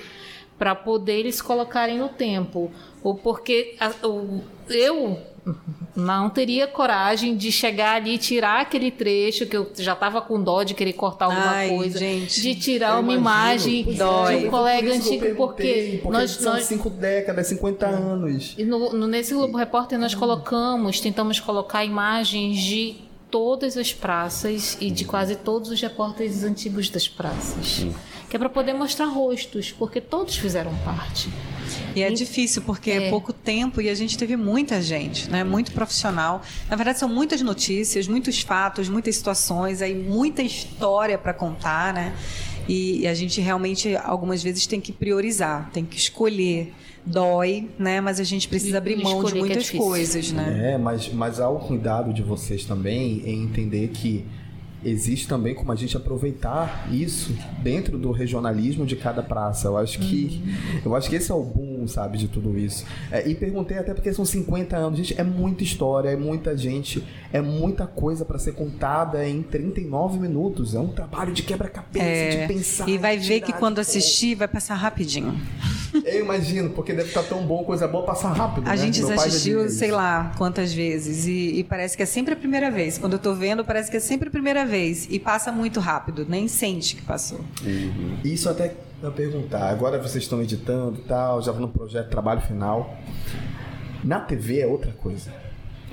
para poder eles colocarem no tempo. Ou porque a- o- eu não teria coragem de chegar ali e tirar aquele trecho que eu já estava com dó de querer cortar alguma Ai, coisa, gente, de tirar uma imagino. imagem Pois de um colega antigo, porque, porque nós, são nós cinco décadas, 50 anos. e no, no- nesse Globo Repórter nós colocamos, tentamos colocar imagens de todas as praças e de quase todos os repórteres antigos das praças. Que é para poder mostrar rostos, porque todos fizeram parte. E é difícil porque é. pouco tempo e a gente teve muita gente, né? Muito profissional. Na verdade, são muitas notícias, muitos fatos, muitas situações, aí muita história para contar, né? E, e a gente realmente algumas vezes tem que priorizar, tem que escolher. Dói, né? Mas a gente precisa abrir mão de é muitas difícil. coisas, né? É, mas, mas há o cuidado de vocês também em entender que existe também como a gente aproveitar isso dentro do regionalismo de cada praça. Eu acho que eu acho que esse é o boom, sabe, de tudo isso. É, e perguntei até porque são 50 anos, gente, é muita história, é muita gente, é muita coisa para ser contada em 39 minutos. É um trabalho de quebra-cabeça, É, de pensar. e vai ver que quando assistir vai passar rapidinho. Eu imagino, porque deve estar tão bom, coisa boa, passar rápido. A né? gente Meu assistiu, sei lá, quantas vezes. E, e parece que é sempre a primeira vez. Quando eu tô vendo, parece que é sempre a primeira vez. E passa muito rápido, nem sente que passou. Isso até eu perguntar. Agora vocês estão editando e tal, já no projeto trabalho final. Na TV é outra coisa.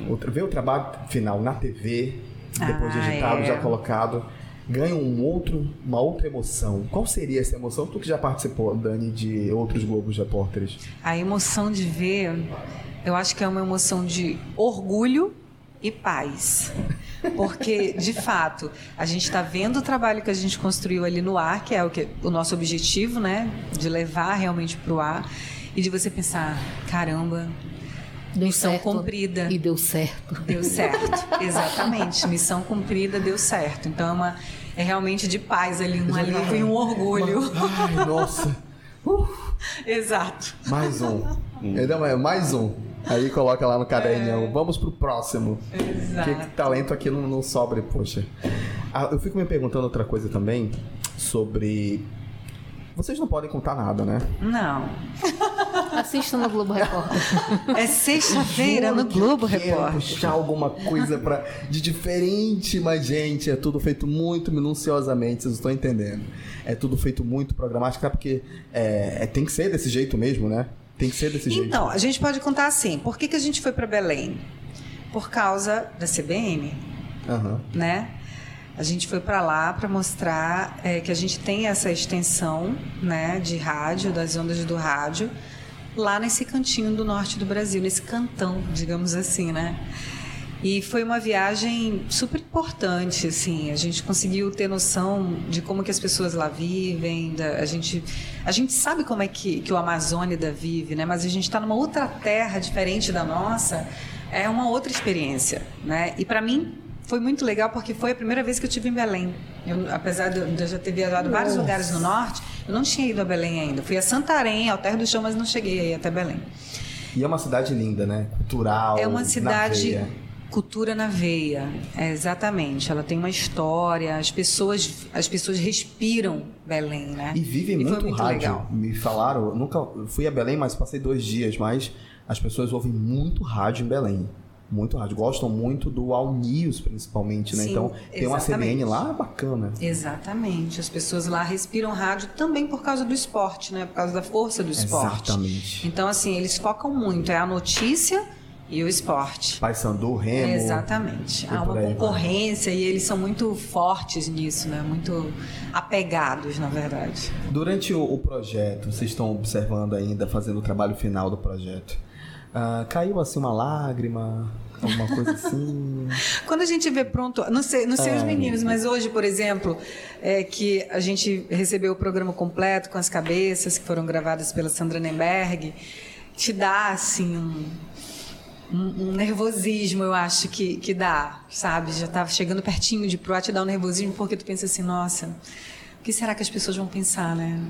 Outra, ver o trabalho final na TV, depois de Ah, editado, é. já colocado, ganha um outro, uma outra emoção. Qual seria essa emoção? Tu que já participou, Dani, de outros Globos Repórteres. A emoção de ver, eu acho que é uma emoção de orgulho e paz. Porque, de fato, a gente está vendo o trabalho que a gente construiu ali no ar, que é o, que, o nosso objetivo, né? De levar realmente para o ar. E de você pensar, caramba, Deu Missão certo. cumprida. E deu certo. Deu certo, exatamente. Missão cumprida, deu certo. Então é, uma, é realmente de paz ali, um alívio e um orgulho. Ai, nossa. Exato. Mais um. Entendeu? É Mais um. Aí coloca lá no caderninho. Vamos pro próximo. Exato. Que talento aqui não, não sobra, poxa. Ah, eu fico me perguntando outra coisa também sobre Vocês não podem contar nada, né? Não. Assista no Globo Repórter. É sexta-feira no Globo Repórter. puxar alguma coisa pra, de diferente, mas, gente, é tudo feito muito minuciosamente, vocês estão entendendo. É tudo feito muito programático, é porque é, é, tem que ser desse jeito mesmo, né? Tem que ser desse jeito. Então, a gente pode contar assim. Por que, que a gente foi para Belém? Por causa da CBN, Aham. né? A gente foi para lá para mostrar é, que a gente tem essa extensão né, de rádio, das ondas do rádio, lá nesse cantinho do norte do Brasil, nesse cantão, digamos assim, né? E foi uma viagem super importante, assim. A gente conseguiu ter noção de como que as pessoas lá vivem. Da, a gente, a gente sabe como é que, que o Amazônida vive, né? Mas a gente está numa outra terra diferente da nossa. É uma outra experiência, né? E para mim foi muito legal porque foi a primeira vez que eu estive em Belém. Eu, apesar de eu já ter viajado vários lugares no norte, eu não tinha ido a Belém ainda. Fui a Santarém, ao Terra do Chão, mas não cheguei aí até Belém. E é uma cidade linda, né? Cultural. É uma cidade. Cultura na veia, é, exatamente. Ela tem uma história, as pessoas, as pessoas respiram Belém, né? E vivem foi muito, muito rádio. legal. Me falaram, nunca fui a Belém, mas passei dois dias, mas as pessoas ouvem muito rádio em Belém. Muito rádio. Gostam muito do All News, principalmente, né? Sim, então, tem uma exatamente. CBN lá bacana. Exatamente. As pessoas lá respiram rádio também por causa do esporte, né? Por causa da força do esporte. Exatamente. Então, assim, eles focam muito. É a notícia e o esporte. Paysandu, Remo. Exatamente. Há uma aí vai. concorrência e eles são muito fortes nisso, né? Muito apegados, na verdade. Durante o, o projeto, vocês estão observando ainda, fazendo o trabalho final do projeto. ah, caiu assim uma lágrima, alguma coisa assim. Quando a gente vê pronto, não sei, não sei os É. meninos, mas hoje, por exemplo, é que a gente recebeu o programa completo com as cabeças que foram gravadas pela Sandra Nemberg, te dá assim um, um, um nervosismo, eu acho que, que dá, sabe? Já tá chegando pertinho de proar, te dá um nervosismo porque tu pensa assim, nossa, o que será que as pessoas vão pensar, né?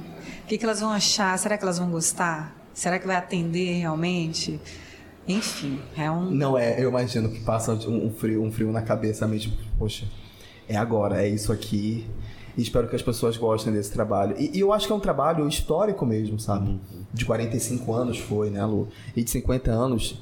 O que, que elas vão achar? Será que elas vão gostar? Será que vai atender realmente? Enfim, é um. Não é, eu imagino que passa um, um frio, um frio na cabeça mesmo. Poxa, é agora, é isso aqui. E espero que as pessoas gostem desse trabalho. E, e eu acho que é um trabalho histórico mesmo, sabe? De 45 anos foi, né, Lu? E de 50 anos.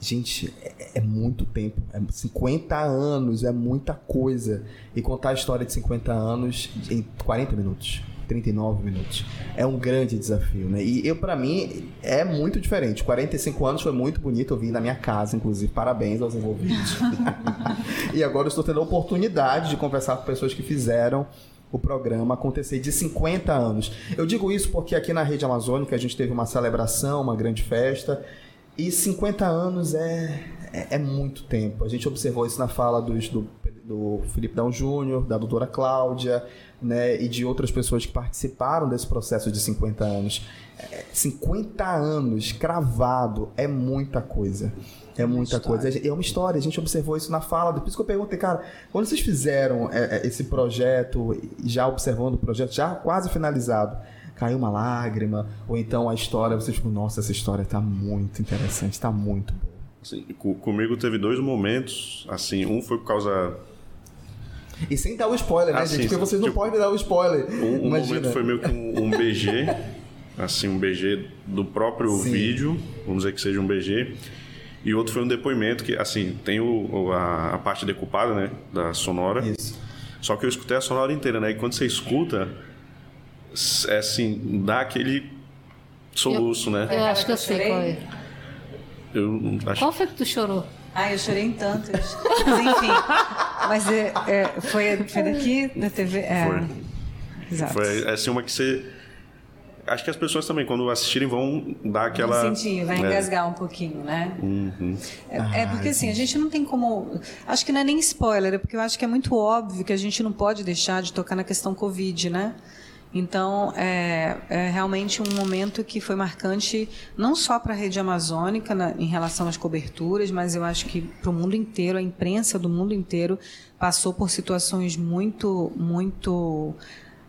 Gente, é, é muito tempo. É 50 anos é muita coisa. E contar a história de 50 anos em 40 minutos. 39 minutos. É um grande desafio, né? E eu, para mim, é muito diferente. 45 anos foi muito bonito, eu vi na minha casa, inclusive. Parabéns aos envolvidos. e agora eu estou tendo a oportunidade de conversar com pessoas que fizeram o programa acontecer de 50 anos. Eu digo isso porque aqui na Rede Amazônica a gente teve uma celebração, uma grande festa, e 50 anos é, é, é muito tempo. A gente observou isso na fala dos, do, do Felipe Dão Júnior, da doutora Cláudia, né, e de outras pessoas que participaram desse processo de 50 anos. É, 50 anos cravado é muita coisa. É muita história. coisa. É uma história, a gente observou isso na fala. Por isso que eu perguntei, cara, quando vocês fizeram é, é, esse projeto, já observando o projeto, já quase finalizado, caiu uma lágrima, ou então a história, vocês tipo, nossa, essa história tá muito interessante, tá muito boa. Assim, co- comigo teve dois momentos, assim, um foi por causa E sem dar o spoiler, né, Ah, gente? Porque vocês não tipo, podem dar o spoiler. Um, um momento foi meio que um, um BG, assim, um BG do próprio Sim. vídeo, vamos dizer que seja um BG. E outro foi um depoimento que, assim, tem o, a, a parte decupada, né, da sonora. Isso. Só que eu escutei a sonora inteira, né? E quando você escuta, é assim, dá aquele soluço, né? Eu acho que eu sei qual é. Eu acho Qual foi que tu chorou? Ai, eu chorei em tantos. Mas enfim. Mas é, é, foi, foi daqui, da TV? É. Foi. Exato. Foi assim uma que você. Acho que as pessoas também, quando assistirem, vão dar aquela. sentir, vai É. engasgar um pouquinho, né? Uhum. É, é porque assim, a gente não tem como. Acho que não é nem spoiler, é porque eu acho que é muito óbvio que a gente não pode deixar de tocar na questão Covid, né? Então, é, é realmente um momento que foi marcante, não só para a rede amazônica na- em relação às coberturas, mas eu acho que para o mundo inteiro, a imprensa do mundo inteiro passou por situações muito, muito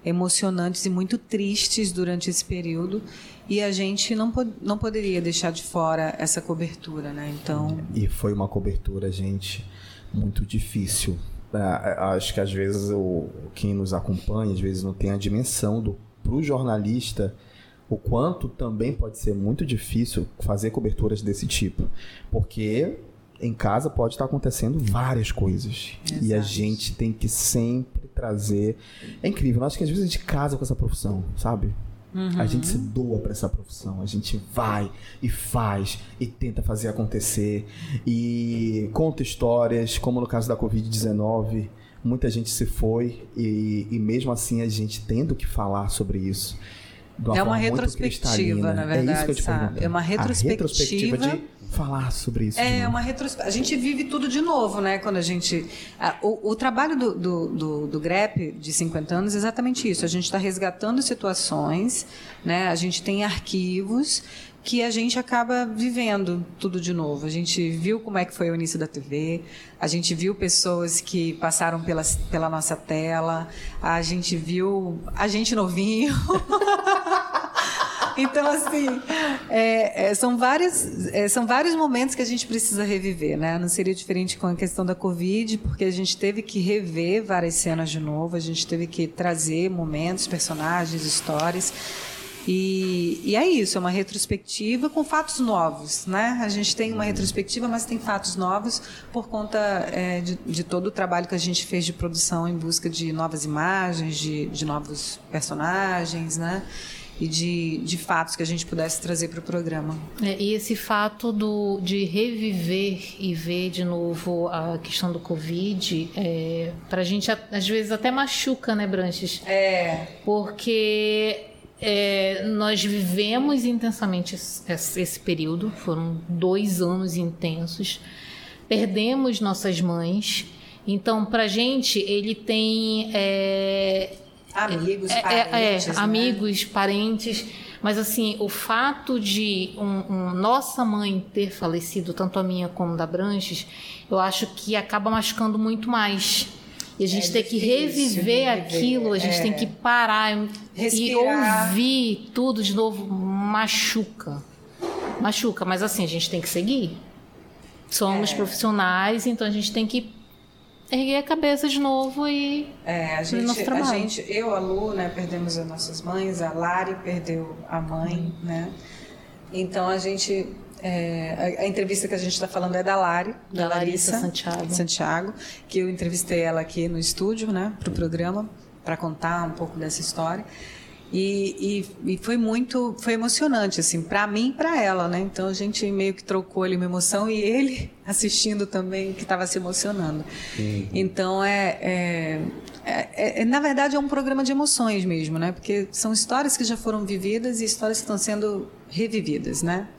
emocionantes e muito tristes durante esse período. E a gente não, po- não poderia deixar de fora essa cobertura, né? Então, E foi uma cobertura, gente, muito difícil. Ah, Acho que às vezes o, quem nos acompanha, às vezes não tem a dimensão do para o jornalista o quanto também pode ser muito difícil fazer coberturas desse tipo. Porque em casa pode estar acontecendo várias coisas. Exato. E a gente tem que sempre trazer. É incrível, acho que às vezes a gente casa com essa profissão, sabe? Uhum. A gente se doa para essa profissão, a gente vai e faz e tenta fazer acontecer e conta histórias, como no caso da Covid-19, muita gente se foi e, e mesmo assim a gente tendo que falar sobre isso é uma retrospectiva, na verdade, é eu te sabe? É uma retrospectiva, retrospectiva de falar sobre isso. É uma retrospectiva. A gente vive tudo de novo, né? Quando a gente. o, o, trabalho do, do, do, do, GREP de 50 anos é exatamente isso. A gente está resgatando situações, né? A gente tem arquivos que a gente acaba vivendo tudo de novo. A gente viu como é que foi o início da TV, a gente viu pessoas que passaram pela, pela nossa tela, a gente viu a gente novinho. então, assim, é, é, são, vários, é, são vários momentos que a gente precisa reviver, né? Não seria diferente com a questão da Covid, porque a gente teve que rever várias cenas de novo, a gente teve que trazer momentos, personagens, histórias. E, e, é isso, é uma retrospectiva com fatos novos, né? A gente tem uma retrospectiva, mas tem fatos novos por conta é, de, de, todo o trabalho que a gente fez de produção em busca de novas imagens, de, de novos personagens, né? E de, de fatos que a gente pudesse trazer para o programa. É, e esse fato do, de reviver e ver de novo a questão do Covid, é, para a gente às vezes até machuca, né, Branches? É. Porque é, nós vivemos intensamente esse, esse, período, foram dois anos intensos. Perdemos nossas mães. Então, para gente, ele tem. É, amigos, é, é, é parentes. né? Amigos, parentes. Mas, assim, o fato de um, um, nossa mãe ter falecido, tanto a minha como a da Branches, eu acho que acaba machucando muito mais e a gente é tem que reviver, aquilo, a gente é. tem que parar Respirar. e ouvir tudo de novo. Machuca. Machuca, mas assim, a gente tem que seguir. Somos é. profissionais, então a gente tem que erguer a cabeça de novo e é, a gente. A gente, eu, a Lu, né, perdemos as nossas mães, a Lari perdeu a mãe, né? Então a gente é, a, a, entrevista que a gente está falando é da Lari, da, da Larissa, Larissa Santiago. Santiago, que eu entrevistei ela aqui no estúdio, né, para o programa, para contar um pouco dessa história. E, e, e, foi muito, foi emocionante, assim, para mim e para ela, né? Então a gente meio que trocou ali uma emoção e ele assistindo também, que estava se emocionando. Uhum. Então é, é, é, é, na verdade é um programa de emoções mesmo, né? Porque são histórias que já foram vividas e histórias que estão sendo revividas, né?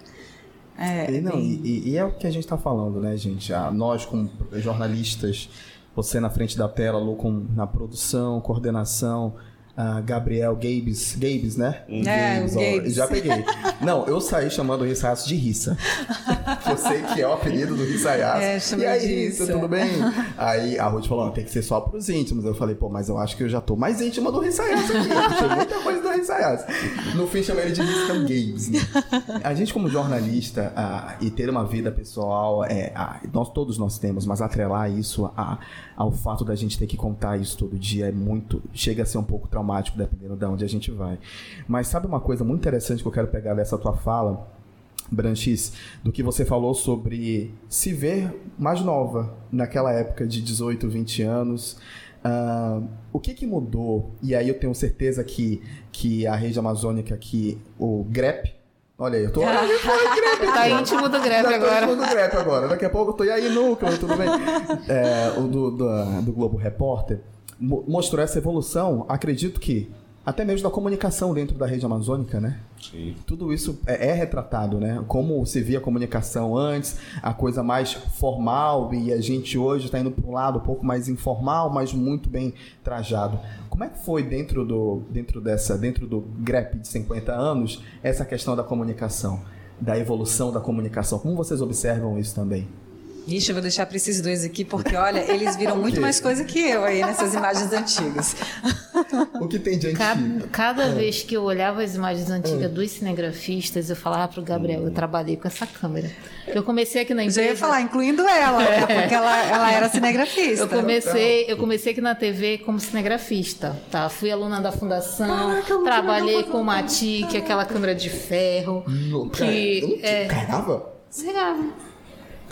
É, e, não, bem... e, e, é o que a gente está falando, né, gente? Ah, nós, como jornalistas, você na frente da tela, Lu, com, na produção, coordenação, Uh, Gabriel Gabes, Gabes, né? É, Gabes, Gabes. já peguei. Não, eu saí chamando o Rissaiaço de Rissa. eu sei que é o apelido do Rissaiaço. É, e aí, Rissa, tudo bem? Aí a Ruth falou, tem que ser só pros íntimos. Eu falei, pô, mas eu acho que eu já tô mais íntima do Rissaiaço aqui. Eu muita coisa No fim, chamei ele de Rissa Gabes. Né? A gente, como jornalista, uh, e ter uma vida pessoal, é, uh, nós, todos nós temos, mas atrelar isso a, ao fato da gente ter que contar isso todo dia é muito... Chega a ser um pouco traumático traumático, dependendo de onde a gente vai. Mas sabe uma coisa muito interessante que eu quero pegar dessa tua fala, Branchis, do que você falou sobre se ver mais nova naquela época de 18, 20 anos. Uh, o que, que mudou? E aí eu tenho certeza que, que a rede amazônica, que o GREP, Olha aí, eu tô. tá íntimo do grep agora. íntimo do grep agora. Daqui a pouco eu tô. E aí, núcleo, tudo bem? É, o do, do, do Globo Repórter mostrou essa evolução, acredito que até mesmo da comunicação dentro da rede amazônica, né? Sim. Tudo isso é, é, retratado, né? Como se via a comunicação antes, a coisa mais formal e a gente hoje está indo para um lado um pouco mais informal, mas muito bem trajado. Como é que foi dentro do dentro dessa dentro do GREP de 50 anos essa questão da comunicação, da evolução da comunicação? Como vocês observam isso também? Ixi, eu vou deixar para esses dois aqui, porque olha, eles viram muito mais coisa que eu aí nessas imagens antigas. o que tem de antigo? Cada, cada é. vez que eu olhava as imagens antigas é. dos cinegrafistas, eu falava para o Gabriel, eu trabalhei com essa câmera. Eu comecei aqui na empresa. Eu ia falar, incluindo ela, é. porque ela, ela era cinegrafista. Eu comecei, eu comecei aqui na TV como cinegrafista. Tá? Fui aluna da fundação, Caraca, trabalhei com o Matic, aquela câmera de ferro. No, que, cara, é, carregava? Carregava.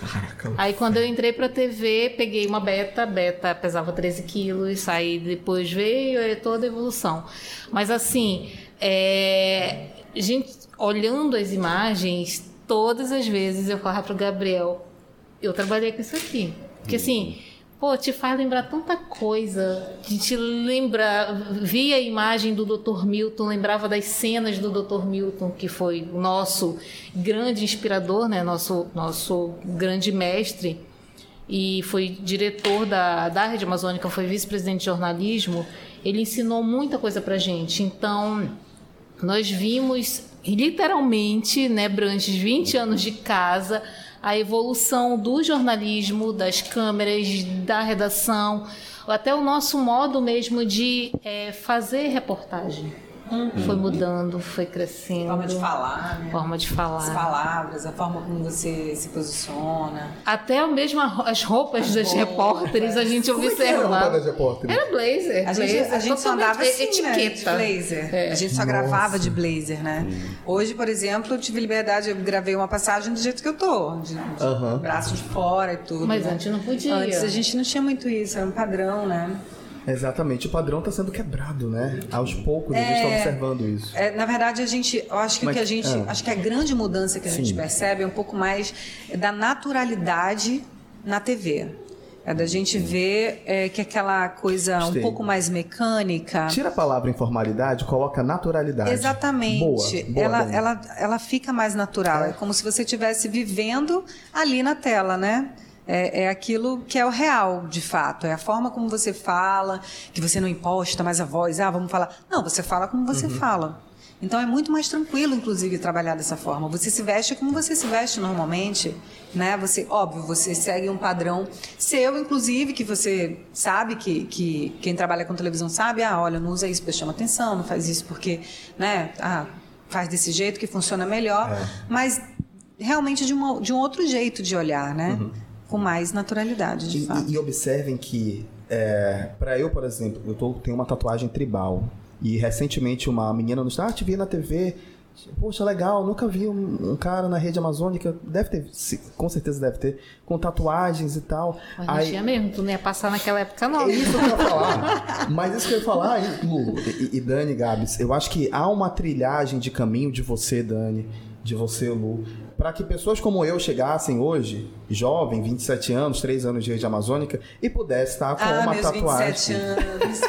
Caraca. Aí quando eu entrei pra TV, peguei uma beta, beta pesava 13 quilos, aí depois veio toda a evolução. Mas assim, é, gente, olhando as imagens, todas as vezes eu falava pro Gabriel, eu trabalhei com isso aqui. Porque assim, pô, te faz lembrar tanta coisa. Gente lembra, via a imagem do Dr. Milton, lembrava das cenas do Dr. Milton, que foi o nosso grande inspirador, né? Nosso, nosso grande mestre. E foi diretor da, da Rede Amazônica, foi vice-presidente de jornalismo. Ele ensinou muita coisa pra gente. Então, nós vimos literalmente, né, Branches, 20 anos de casa, a evolução do jornalismo, das câmeras, da redação, até o nosso modo mesmo de é, fazer reportagem. Uhum. Foi mudando, foi crescendo. Forma de falar, né? Forma de falar. As palavras, a forma como você se posiciona. Até mesmo as roupas dos repórteres a gente como observava. Era, das repórteres? era blazer. A gente, blazer, a gente só andava assim, etiqueta. Né? blazer. É. A gente só Nossa. gravava de blazer, né? Hum. Hoje, por exemplo, eu tive liberdade, eu gravei uma passagem do jeito que eu tô. De, de uhum. braço de fora e tudo. Mas né? antes não podia. Antes a gente não tinha muito isso, era um padrão, né? Exatamente, o padrão está sendo quebrado, né? Aos poucos é, a gente está observando isso. É, na verdade, a gente, eu acho que Mas, que a gente, é. acho que a grande mudança que a Sim. gente percebe é um pouco mais da naturalidade na TV. É da gente ver é, que aquela coisa um pouco mais mecânica. Tira a palavra informalidade, coloca naturalidade. Exatamente. Boa, boa, ela, ela, ela fica mais natural. É, é como se você estivesse vivendo ali na tela, né? É, é aquilo que é o real, de fato. É a forma como você fala, que você não imposta mais a voz. Ah, vamos falar. Não, você fala como você uhum. fala. Então é muito mais tranquilo, inclusive, trabalhar dessa forma. Você se veste como você se veste normalmente, né? Você, óbvio, você segue um padrão seu, inclusive, que você sabe que, que quem trabalha com televisão sabe. Ah, olha, não usa isso porque chama atenção, não faz isso porque, né? Ah, faz desse jeito que funciona melhor. É. Mas realmente de, uma, de um outro jeito de olhar, né? Uhum com mais naturalidade, de e, fato. E, observem que, é, para eu, por exemplo, eu tô, tenho uma tatuagem tribal. E recentemente uma menina no estado, ah, te vi na TV, Poxa, legal, nunca vi um, um, cara na rede amazônica, deve ter, com certeza deve ter, com tatuagens e tal. Mas não Aí, tinha mesmo, tu não ia passar naquela época não. É isso que eu ia falar. Mas isso que eu ia falar, Lu e, e Dani, Gabs, eu acho que há uma trilhagem de caminho de você, Dani, de você, Lu, para que pessoas como eu chegassem hoje, jovem, 27 anos, 3 anos de rede amazônica, e pudesse estar com ah, uma meus tatuagem. 27 anos.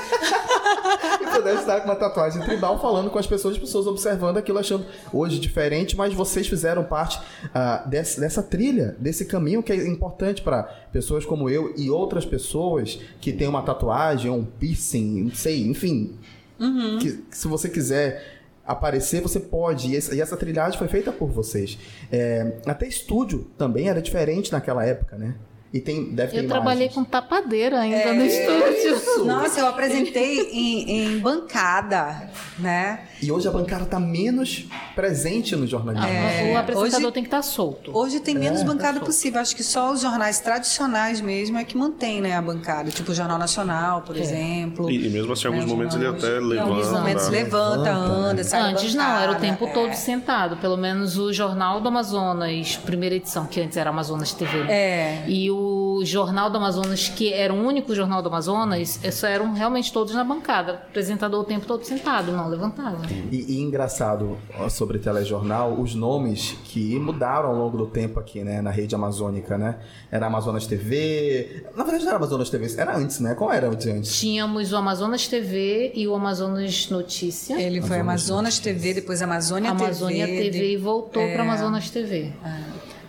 e pudesse estar com uma tatuagem tribal falando com as pessoas, as pessoas observando aquilo, achando hoje diferente, mas vocês fizeram parte uh, dessa, dessa trilha, desse caminho que é importante para pessoas como eu e outras pessoas que têm uma tatuagem, um piercing, não sei, enfim. Uhum. Que se você quiser aparecer, você pode. E essa, trilhagem foi feita por vocês. É, até estúdio também era diferente naquela época, né? E tem, deve ter Eu imagens. trabalhei com tapadeira ainda é... no estúdio. Isso. Nossa, eu apresentei em, em, bancada, né? E hoje a bancada está menos presente no jornalismo. É... O apresentador hoje, tem que estar tá solto. Hoje tem menos é, bancada tá possível. Acho que só os jornais tradicionais mesmo é que mantém né, a bancada. Tipo o Jornal Nacional, por é. exemplo. E, e, mesmo assim, em alguns né, momentos ele até levanta. Em alguns momentos levanta, anda, sai Antes não, era o tempo todo é. sentado. Pelo menos o Jornal do Amazonas, primeira edição, que antes era Amazonas TV. É. E o o Jornal do Amazonas, que era o único jornal do Amazonas, só eram realmente todos na bancada. O apresentador o tempo todo sentado, não levantava. E, e engraçado sobre telejornal, os nomes que mudaram ao longo do tempo aqui, né, na rede amazônica, né? Era Amazonas TV. Na verdade, não era Amazonas TV, era antes, né? Qual era o de antes? Tínhamos o Amazonas TV e o Amazonas Notícia. Ele foi Amazonas, Amazonas TV, depois Amazônia, Amazônia TV. Amazônia TV e voltou é... para Amazonas TV.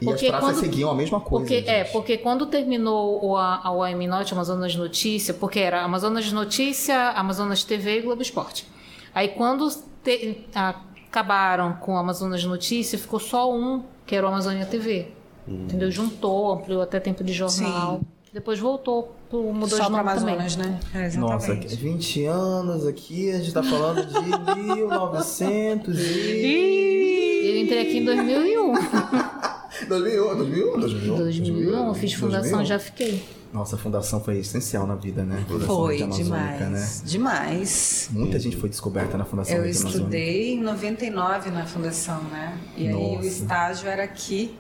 É. E porque as praças quando, seguiam a mesma coisa. Porque, é, porque quando terminou o, a, a OM Norte, Amazonas Notícia, porque era Amazonas Notícia, Amazonas TV e Globo Esporte. Aí quando te, a, acabaram com Amazonas Notícia, ficou só um, que era o Amazônia TV. Entendeu? Juntou, ampliou até tempo de jornal. Sim. Depois voltou, pro, mudou Só de para nome também. Amazonas, né? É, Nossa, exatamente. 20 anos aqui, a gente tá falando de 1900 e... Eu entrei aqui em 2001. 2001, 2001, 2001. 2001, eu fiz fundação, 2001. já fiquei. Nossa, a fundação foi essencial na vida, né? Fundação Foi Amazônica, demais. né? Demais. Muita gente foi descoberta na Fundação Eu estudei em 99 na fundação, né? E aí Nossa. o estágio era aqui.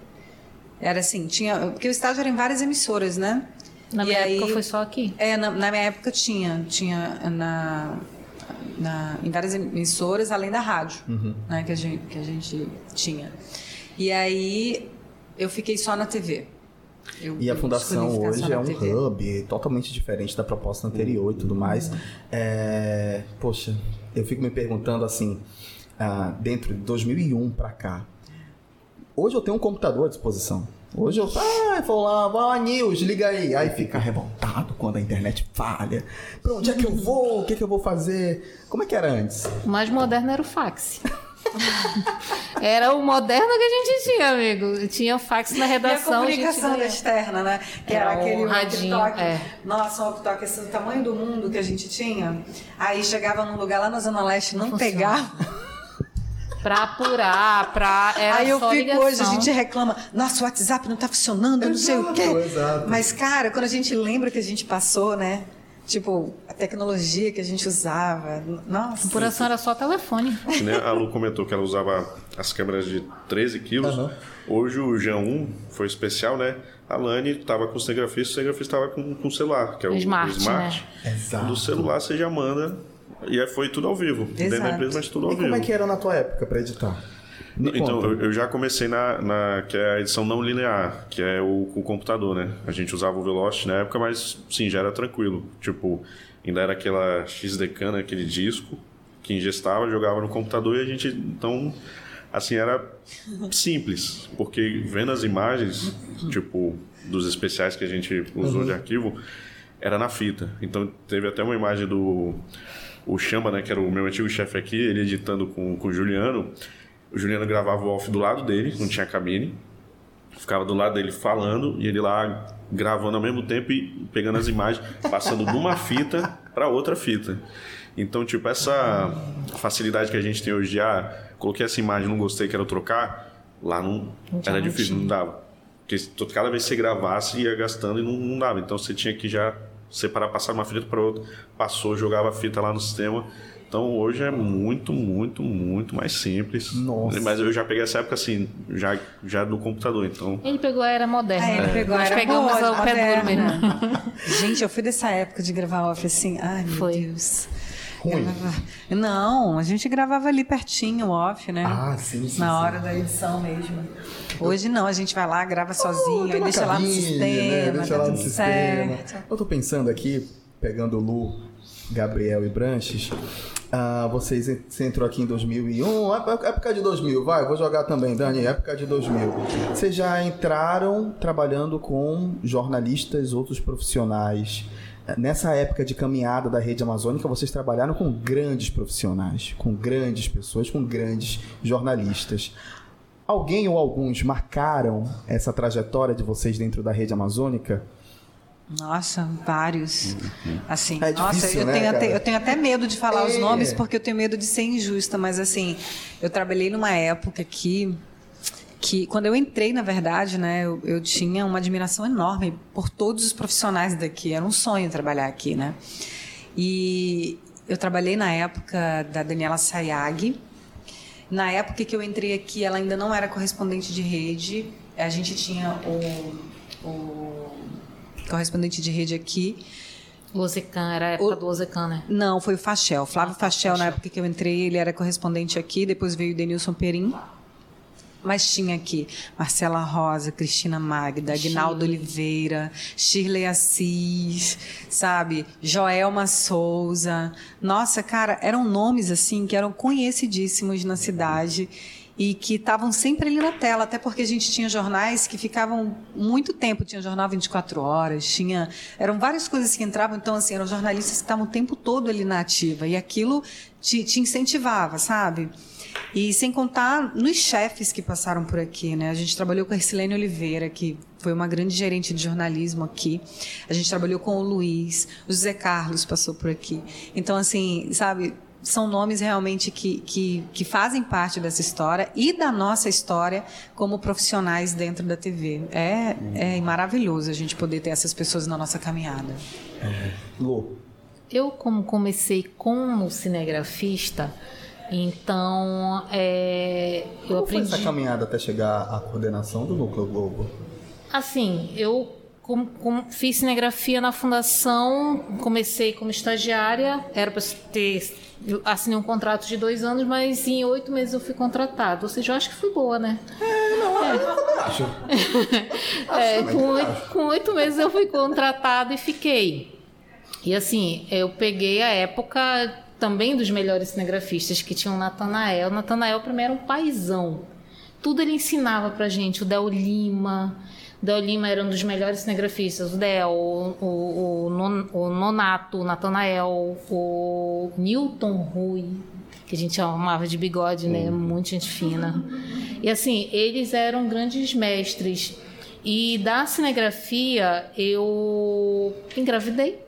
Era assim, tinha. Porque o estágio era em várias emissoras, né? Na E minha aí- época foi só aqui. É, na, na minha época tinha. Tinha na, na- em várias emissoras, além da rádio, Uhum. né? Que a, gente, que a gente tinha. E aí eu fiquei só na TV. Eu- E a fundação hoje é um TV. hub totalmente diferente da proposta anterior e tudo mais. É, poxa, eu fico me perguntando assim, ah, dentro de 2001 pra cá, hoje eu tenho um computador à disposição. Hoje eu ah, vou lá, vai news, liga aí. Aí fica revoltado quando a internet falha. Pra onde é que eu vou? O que, que eu vou fazer? Como é que era antes? O mais moderno era o fax. era o moderno que a gente tinha, amigo. Tinha fax na E a redação. a gente comunicação ganhava. externa, né? Que Era era, aquele um radinho, walkie-talkie. é. Nossa, um walkie-talkie assim, do tamanho do mundo que a gente tinha. Aí chegava num lugar lá na Zona Leste, não, Não pegava. Pra apurar, pra. Era Aí eu só fico ligação. hoje, a gente reclama, nossa, o WhatsApp não tá funcionando, eu não sei o quê. Exato. Mas, cara, quando a gente lembra que a gente passou, né? Tipo, a tecnologia que a gente usava. Nossa. Apuração era só telefone. Nem a Lu comentou que ela usava as câmeras de 13 quilos. Aham. Hoje o Jean 1 foi especial, né? A Lani tava com o cinegrafista, o cinegrafista tava com, com o celular, que é o, o Smart, Smart. Exato. Do celular você já manda. E aí foi tudo ao vivo. Dentro da Exato. empresa, mas tudo ao E como vivo. é que era na tua época pra editar? Me Então, conta. eu, já comecei na, na- que é a edição não linear, que é o, o computador, né? A gente usava o Velocity na época, mas sim, já era tranquilo. Tipo, ainda era aquela XDK, né? aquele disco que ingestava, jogava no computador e a gente, então, assim, era simples, porque vendo as imagens, tipo, dos especiais que a gente usou de arquivo, era na fita. Então, teve até uma imagem do o Chamba, né, que era o meu antigo chefe aqui, ele editando com, com o Juliano. O Juliano gravava o off do lado dele, não tinha cabine. Ficava do lado dele falando e ele lá gravando ao mesmo tempo e pegando as imagens, passando de uma fita para outra fita. Então, tipo, essa facilidade que a gente tem hoje de, ah, coloquei essa imagem, não gostei, quero trocar, lá não, era não difícil, não dava. Porque cada vez que você gravasse, ia gastando e não, não dava. Então, você tinha que já separar, passar uma fita para outra, passou, jogava a fita lá no sistema. Então, hoje é muito, muito, muito mais simples. Nossa. Mas eu já peguei essa época, assim, já, já do computador, então... Ele pegou a era moderna. Aí ele pegou, Nós era pegamos boa, o pé duro moderna. mesmo. Gente, eu fui dessa época de gravar off assim. Ai, meu Foi. Deus. Ruim. Não, a gente gravava ali pertinho o off, né? Ah, sim, sim, Na sim. hora da edição mesmo. Hoje não, a gente vai lá, grava sozinho, Tem aí deixa lá no cabine, sistema, né? Deixa tá lá no tudo sistema. certo. Eu tô pensando aqui, pegando Lu, Gabriel e Branches. ah, vocês você entrou aqui em 2001, ép- época de 2000, vai, vou jogar também, Dani, época de 2000. Vocês já entraram trabalhando com jornalistas, outros profissionais. Nessa época de caminhada da rede amazônica, vocês trabalharam com grandes profissionais, com grandes pessoas, com grandes jornalistas. Alguém ou alguns marcaram essa trajetória de vocês dentro da rede amazônica? Nossa, vários. Assim, É nossa, difícil, eu, né, tenho até, eu tenho até medo de falar os É. nomes porque eu tenho medo de ser injusta, mas assim, eu trabalhei numa época que que quando eu entrei, na verdade, né, eu, eu tinha uma admiração enorme por todos os profissionais daqui. Era um sonho trabalhar aqui, né? E eu trabalhei na época da Daniela Sayag. Na época que eu entrei aqui, ela ainda não era correspondente de rede. A gente tinha o, o correspondente de rede aqui. O Ozecan, era a época do Ozecan, né? Não, foi o Fachel. Flávio Ah, Fachel, na Fachel. época que eu entrei, ele era correspondente aqui, depois veio o Denilson Perim. Mas tinha aqui Marcela Rosa, Cristina Magda, Shirley. Oliveira, Shirley Assis, sabe? Joelma Souza. Nossa, cara, eram nomes assim que eram conhecidíssimos na cidade. E que estavam sempre ali na tela, até porque a gente tinha jornais que ficavam muito tempo, tinha jornal 24 horas, tinha, eram várias coisas que entravam, então assim, eram jornalistas que estavam o tempo todo ali na ativa e aquilo te, te incentivava, sabe? E sem contar nos chefes que passaram por aqui, né? A gente trabalhou com a Ercilene Oliveira, que foi uma grande gerente de jornalismo aqui. A gente trabalhou com o Luiz, o José Carlos passou por aqui. Então, assim, sabe, são nomes realmente que, que, que, fazem parte dessa história e da nossa história como profissionais dentro da TV. É, é maravilhoso a gente poder ter essas pessoas na nossa caminhada. É. Lu. Eu, como comecei como cinegrafista, então é, eu como aprendi. Foi essa caminhada até chegar à coordenação do Núcleo Globo? Assim, eu com, com, fiz cinegrafia na fundação, comecei como estagiária, era para ter assinei um contrato de dois anos, mas em oito meses eu fui contratado. Ou seja, eu acho que fui boa, né? É, não, é. eu também acho. é, com, oito, com oito meses eu fui contratado e fiquei. E assim, eu peguei a época também dos melhores cinegrafistas que tinham Natanael. Natanael primeiro era um paizão. Tudo ele ensinava pra gente, o Del Lima, Del Lima era um dos melhores cinegrafistas. O Del, o, o, o, Nonato, o Natanael, o Newton Rui, que a gente chamava de bigode, né? Muita gente fina. E assim, eles eram grandes mestres. E da cinegrafia, eu engravidei.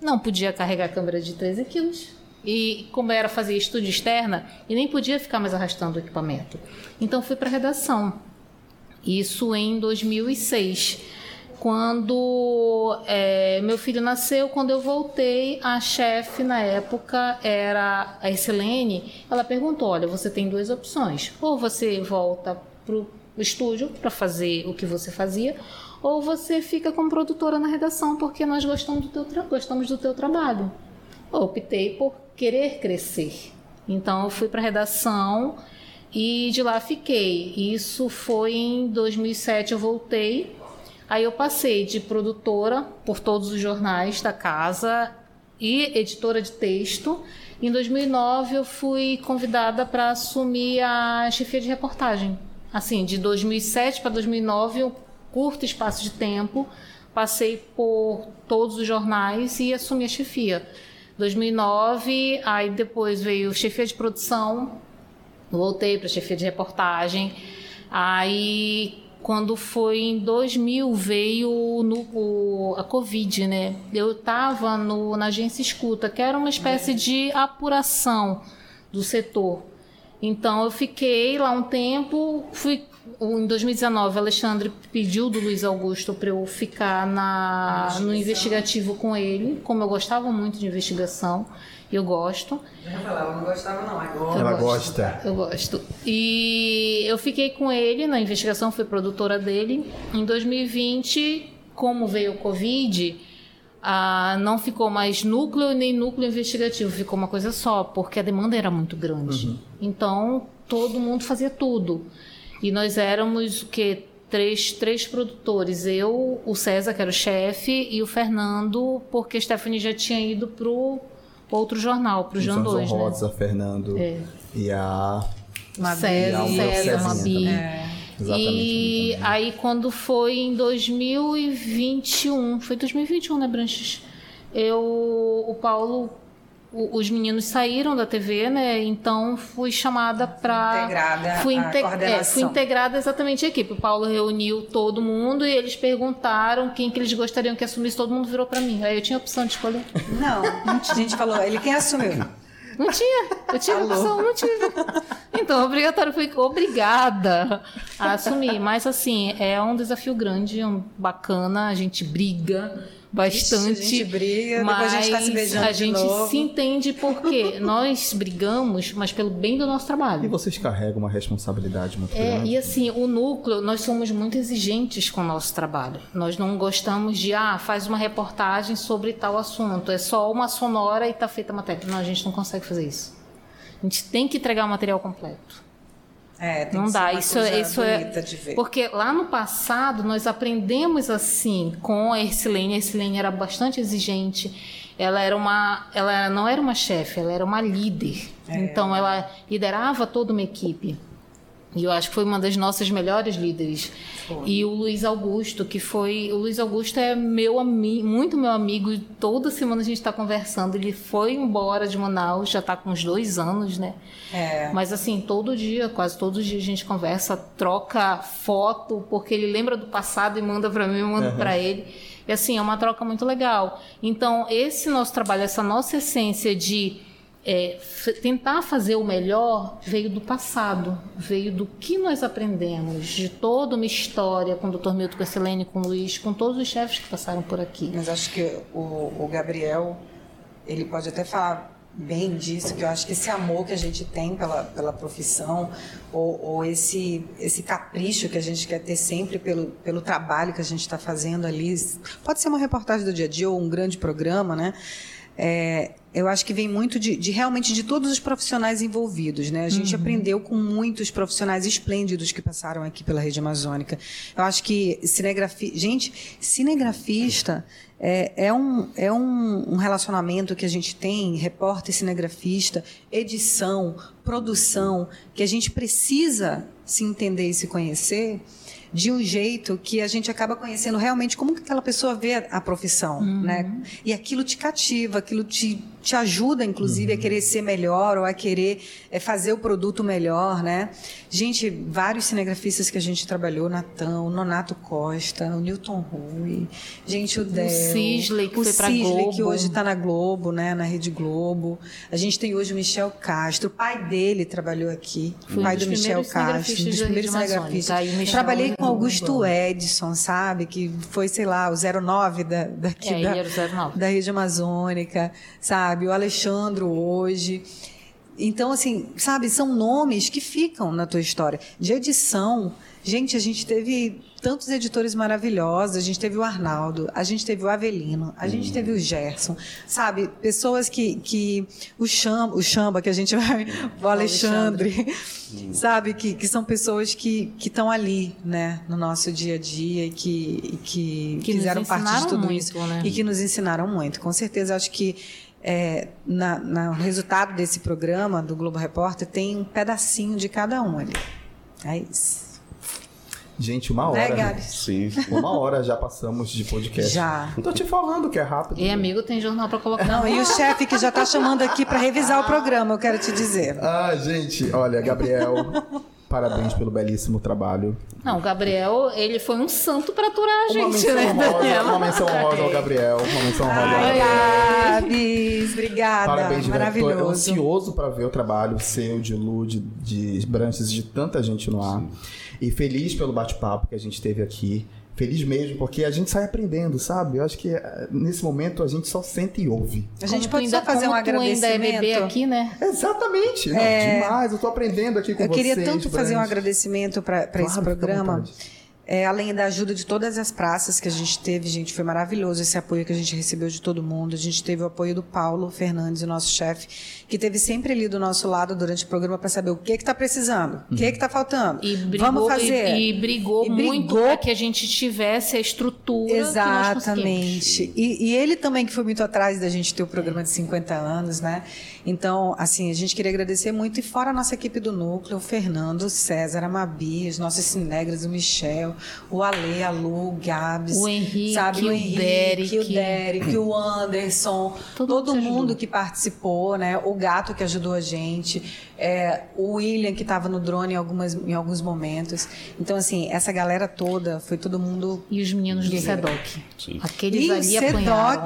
Não podia carregar a câmera de 13 quilos. E como era fazer estúdio externa, e nem podia ficar mais arrastando o equipamento. Então fui para redação. Isso em 2006. Quando é, meu filho nasceu, quando eu voltei, a chefe na época era a Excelene. Ela perguntou: Olha, você tem duas opções. Ou você volta para o estúdio para fazer o que você fazia, ou você fica como produtora na redação, porque nós gostamos do teu, gostamos do teu trabalho. Optei por querer crescer. Então eu fui para a redação e de lá fiquei. Isso foi em 2007 eu voltei. Aí eu passei de produtora por todos os jornais da casa e editora de texto. Em 2009 eu fui convidada para assumir a chefia de reportagem. Assim, de 2007 para 2009, um curto espaço de tempo, passei por todos os jornais e assumi a chefia. 2009, aí depois veio chefia de produção, voltei para chefia de reportagem. Aí, quando foi em 2000, veio no, o, a Covid, né? Eu estava na agência escuta, que era uma espécie de apuração do setor. Então, eu fiquei lá um tempo, fui em 2019, o Alexandre pediu do Luiz Augusto para eu ficar na, no investigativo com ele, como eu gostava muito de investigação. Eu gosto. Ela não gostava, não. Agora. Ela gosta. Eu gosto. E eu fiquei com ele na investigação, fui produtora dele. Em 2020, como veio o Covid, ah, não ficou mais núcleo nem núcleo investigativo, ficou uma coisa só, porque a demanda era muito grande. Uhum. Então, todo mundo fazia tudo. E nós éramos o quê? Três, três produtores. Eu, o César, que era o chefe, e o Fernando, porque a Stephanie já tinha ido pro outro jornal, para o João 2, né? Rosa, Fernando é. e a... César, César, Mabi. É. E aí quando foi em 2021, foi 2021, né, Branches? Eu, o Paulo os meninos saíram da TV, né? Então fui chamada para integrada fui, inte... é, fui integrada exatamente a equipe. O Paulo reuniu todo mundo e eles perguntaram quem que eles gostariam que assumisse. Todo mundo virou para mim. Aí eu tinha a opção de escolher. Não, a gente falou. Ele quem assumiu? Não tinha. Eu tinha Alô. opção, não tive. Então, obrigatório, fui obrigada a assumir. Mas, assim, é um desafio grande, um bacana, a gente briga bastante. Ixi, a gente briga, mas a gente tá se beijando a gente novo. se entende porque nós brigamos, mas pelo bem do nosso trabalho. E vocês carregam uma responsabilidade muito é, grande. E assim, o núcleo, nós somos muito exigentes com o nosso trabalho. Nós não gostamos de, ah, faz uma reportagem sobre tal assunto, é só uma sonora e tá feita a matéria. Não, a gente não consegue fazer isso. A gente tem que entregar o material completo. É, tem não que dá. Ser isso, isso é porque lá no passado nós aprendemos assim com a Ercilene. A Ercilene era bastante exigente. Ela era uma, ela não era uma chefe, ela era uma líder. É. Então ela liderava toda uma equipe. E eu acho que foi uma das nossas melhores líderes. Foi. E o Luiz Augusto, que foi. O Luiz Augusto é meu amigo, muito meu amigo. Toda semana a gente está conversando. Ele foi embora de Manaus, já está com uns dois anos, né? É. Mas assim, todo dia, quase todos os dias a gente conversa, troca foto, porque ele lembra do passado e manda para mim, eu mando uhum. para ele. E assim, é uma troca muito legal. Então, esse nosso trabalho, essa nossa essência de é, tentar fazer o melhor veio do passado, veio do que nós aprendemos, de toda uma história com o Dr. Milton Castelene, com o Luiz, com todos os chefes que passaram por aqui. Mas acho que o, o Gabriel, ele pode até falar bem disso, que eu acho que esse amor que a gente tem pela, pela profissão, ou, ou esse, esse capricho que a gente quer ter sempre pelo, pelo trabalho que a gente está fazendo ali, pode ser uma reportagem do dia a dia ou um grande programa, né? É, eu acho que vem muito de, de, realmente de todos os profissionais envolvidos, né? A gente uhum. aprendeu com muitos profissionais esplêndidos que passaram aqui pela rede amazônica. Eu acho que cinegrafia, gente, cinegrafista é, é, um, é um, um relacionamento que a gente tem, repórter, cinegrafista, edição, produção, que a gente precisa se entender e se conhecer de um jeito que a gente acaba conhecendo realmente como que aquela pessoa vê a, profissão, uhum. né? E aquilo te cativa, aquilo te, te ajuda, inclusive, uhum. a querer ser melhor ou a querer é, fazer o produto melhor, né? Gente, vários cinegrafistas que a gente trabalhou, Natão, Nonato Costa, o Newton Rui, gente, o Del, o Sisley, que o foi Sisley, Globo. que hoje está na Globo, né? Na Rede Globo. A gente tem hoje o Michel Castro, o pai dele trabalhou aqui, foi o pai do Michel Castro, um dos primeiros cinegrafistas. Tá, Trabalhei com Augusto Edson, sabe? Que foi, sei lá, o 09 da, daqui é, da, da Rede Amazônica, sabe? O Alexandro hoje. Então, assim, sabe, são nomes que ficam na tua história. De edição, gente, a gente teve tantos editores maravilhosos. A gente teve o Arnaldo, a gente teve o Avelino, a gente teve o Gerson, sabe? Pessoas que. que o, Chamba, o Chamba, que a gente vai. O Alexandre, sabe? Que, que são pessoas que estão ali, né? No nosso dia a dia e que, que, que fizeram parte de tudo muito, isso. Né? E que nos ensinaram muito. Com certeza, acho que. É, na, na, no resultado desse programa do Globo Repórter tem um pedacinho de cada um ali. É isso. Gente, uma hora. Né, Gabi? Sim. Uma hora já passamos de podcast. Já. Tô te falando que é rápido. E amigo, tem jornal para colocar. Não, e o chefe que já tá chamando aqui para revisar o programa, eu quero te dizer. Ah, gente, olha, Gabriel, parabéns pelo belíssimo trabalho. Não, o Gabriel, ele foi um santo para aturar a gente, uma né, honrosa, Uma menção honrosa ao Gabriel. Uma menção honrosa ao Gabriel. Gabs, obrigada. Parabéns, Maravilhoso. Tô ansioso para ver o trabalho seu, de Lu, de, de Branches, de tanta gente no ar. Sim. E feliz pelo bate-papo que a gente teve aqui. Feliz mesmo, porque a gente sai aprendendo, sabe? Eu acho que eh, nesse momento a gente só sente e ouve. A gente como pode ainda, só fazer um agradecimento. ainda é bebê aqui, né? Exatamente. É... Não, demais. Eu tô aprendendo aqui com eu vocês. Eu queria tanto fazer um agradecimento para claro, esse programa. É, além da ajuda de todas as praças que a gente teve, gente, foi maravilhoso esse apoio que a gente recebeu de todo mundo. A gente teve o apoio do Paulo Fernandes, o nosso chefe, que teve sempre ali do nosso lado durante o programa para saber o que está precisando, o que está faltando. E brigou, Vamos fazer. E, e brigou, e muito para que a gente tivesse a estrutura. Exatamente. E, e, ele também que foi muito atrás da gente ter o programa de 50 anos, né? Então, assim, a gente queria agradecer muito. E fora a nossa equipe do núcleo, o Fernando, o César, a Mabi, os nossos cinegras, o Michel, o Ale, a Lu, o Gabs, o Henrique, sabe? o, Henrique, Derek, o Derek, o Anderson, todo, todo mundo que participou, né? O Gato que ajudou a gente, é, o William que estava no drone em, algumas, em alguns momentos. Então, assim, essa galera toda, foi todo mundo... E os meninos do SEDOC. Aqueles e ali apanharam,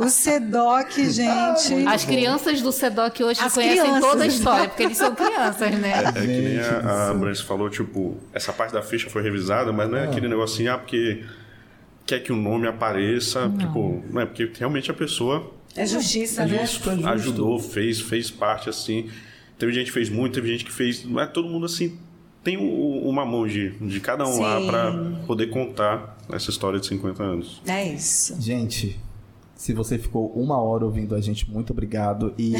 o SEDOC, gente. As crianças do SEDOC hoje As conhecem crianças. toda a história, porque eles são crianças, né? É, é que nem a, a falou, tipo, essa parte da ficha foi revisada, mas não é, é. aquele negocinho, ah, porque quer que o nome apareça, não. tipo, não é porque realmente a pessoa é justiça, é né? Justo, ajudou, fez, fez parte assim. Teve gente que fez muito, teve gente que fez, não é todo mundo assim tem uma mão de, de cada um Sim. lá para poder contar essa história de 50 anos. É isso. Gente, se você ficou uma hora ouvindo a gente, muito obrigado. E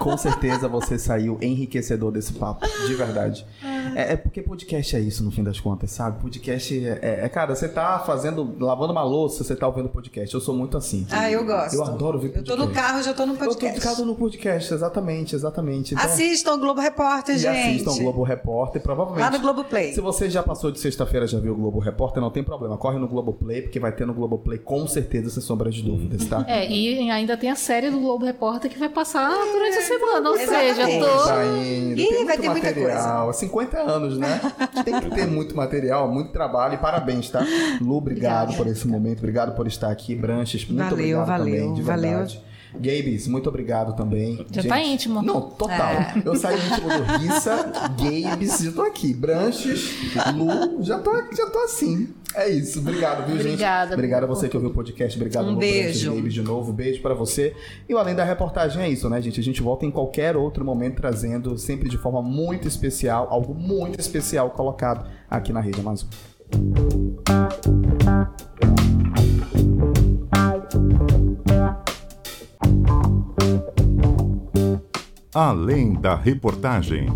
com certeza você saiu enriquecedor desse papo, de verdade. É, é, porque podcast é isso, no fim das contas, sabe? Podcast é, é, cara, você tá fazendo, lavando uma louça, você tá ouvindo podcast. Eu sou muito assim. Ah, eu gosto. Eu adoro ouvir podcast. Eu tô no carro, já tô no podcast. Eu tô carro no podcast, exatamente, exatamente. Então, assistam o Globo Repórter, gente. Assistam o Globo Repórter, provavelmente. Lá no Globo Play. Se você já passou de sexta-feira, já viu o Globo Repórter, não tem problema. Corre no Globo Play, porque vai ter no Globo Play com certeza, sem sombra de dúvidas, tá? É, e ainda tem a série do Globo Repórter que vai passar durante a semana. Ou seja, tô. Tá indo. Ih, vai ter material. muita coisa. 50 anos, né? Tem que ter muito material, muito trabalho e parabéns, tá? Lu, obrigado por esse momento, obrigado por estar aqui. Branches, muito valeu, obrigado valeu, também, de valeu. Gabes, muito obrigado também. Já Gente, tá íntimo. Não, total. É. Eu saí íntimo do Rissa, Gabes, já tô aqui. Branches, Lu, já tô, já tô assim. É isso. Obrigado, viu, gente? Obrigada. Obrigado a você que ouviu o podcast. Obrigado, um Lu, beijo. Branches, de novo. Beijo para você. E o Além da Reportagem é isso, né, gente? A gente volta em qualquer outro momento trazendo, sempre de forma muito especial, algo muito especial colocado aqui na Rede Amazon. Além da reportagem.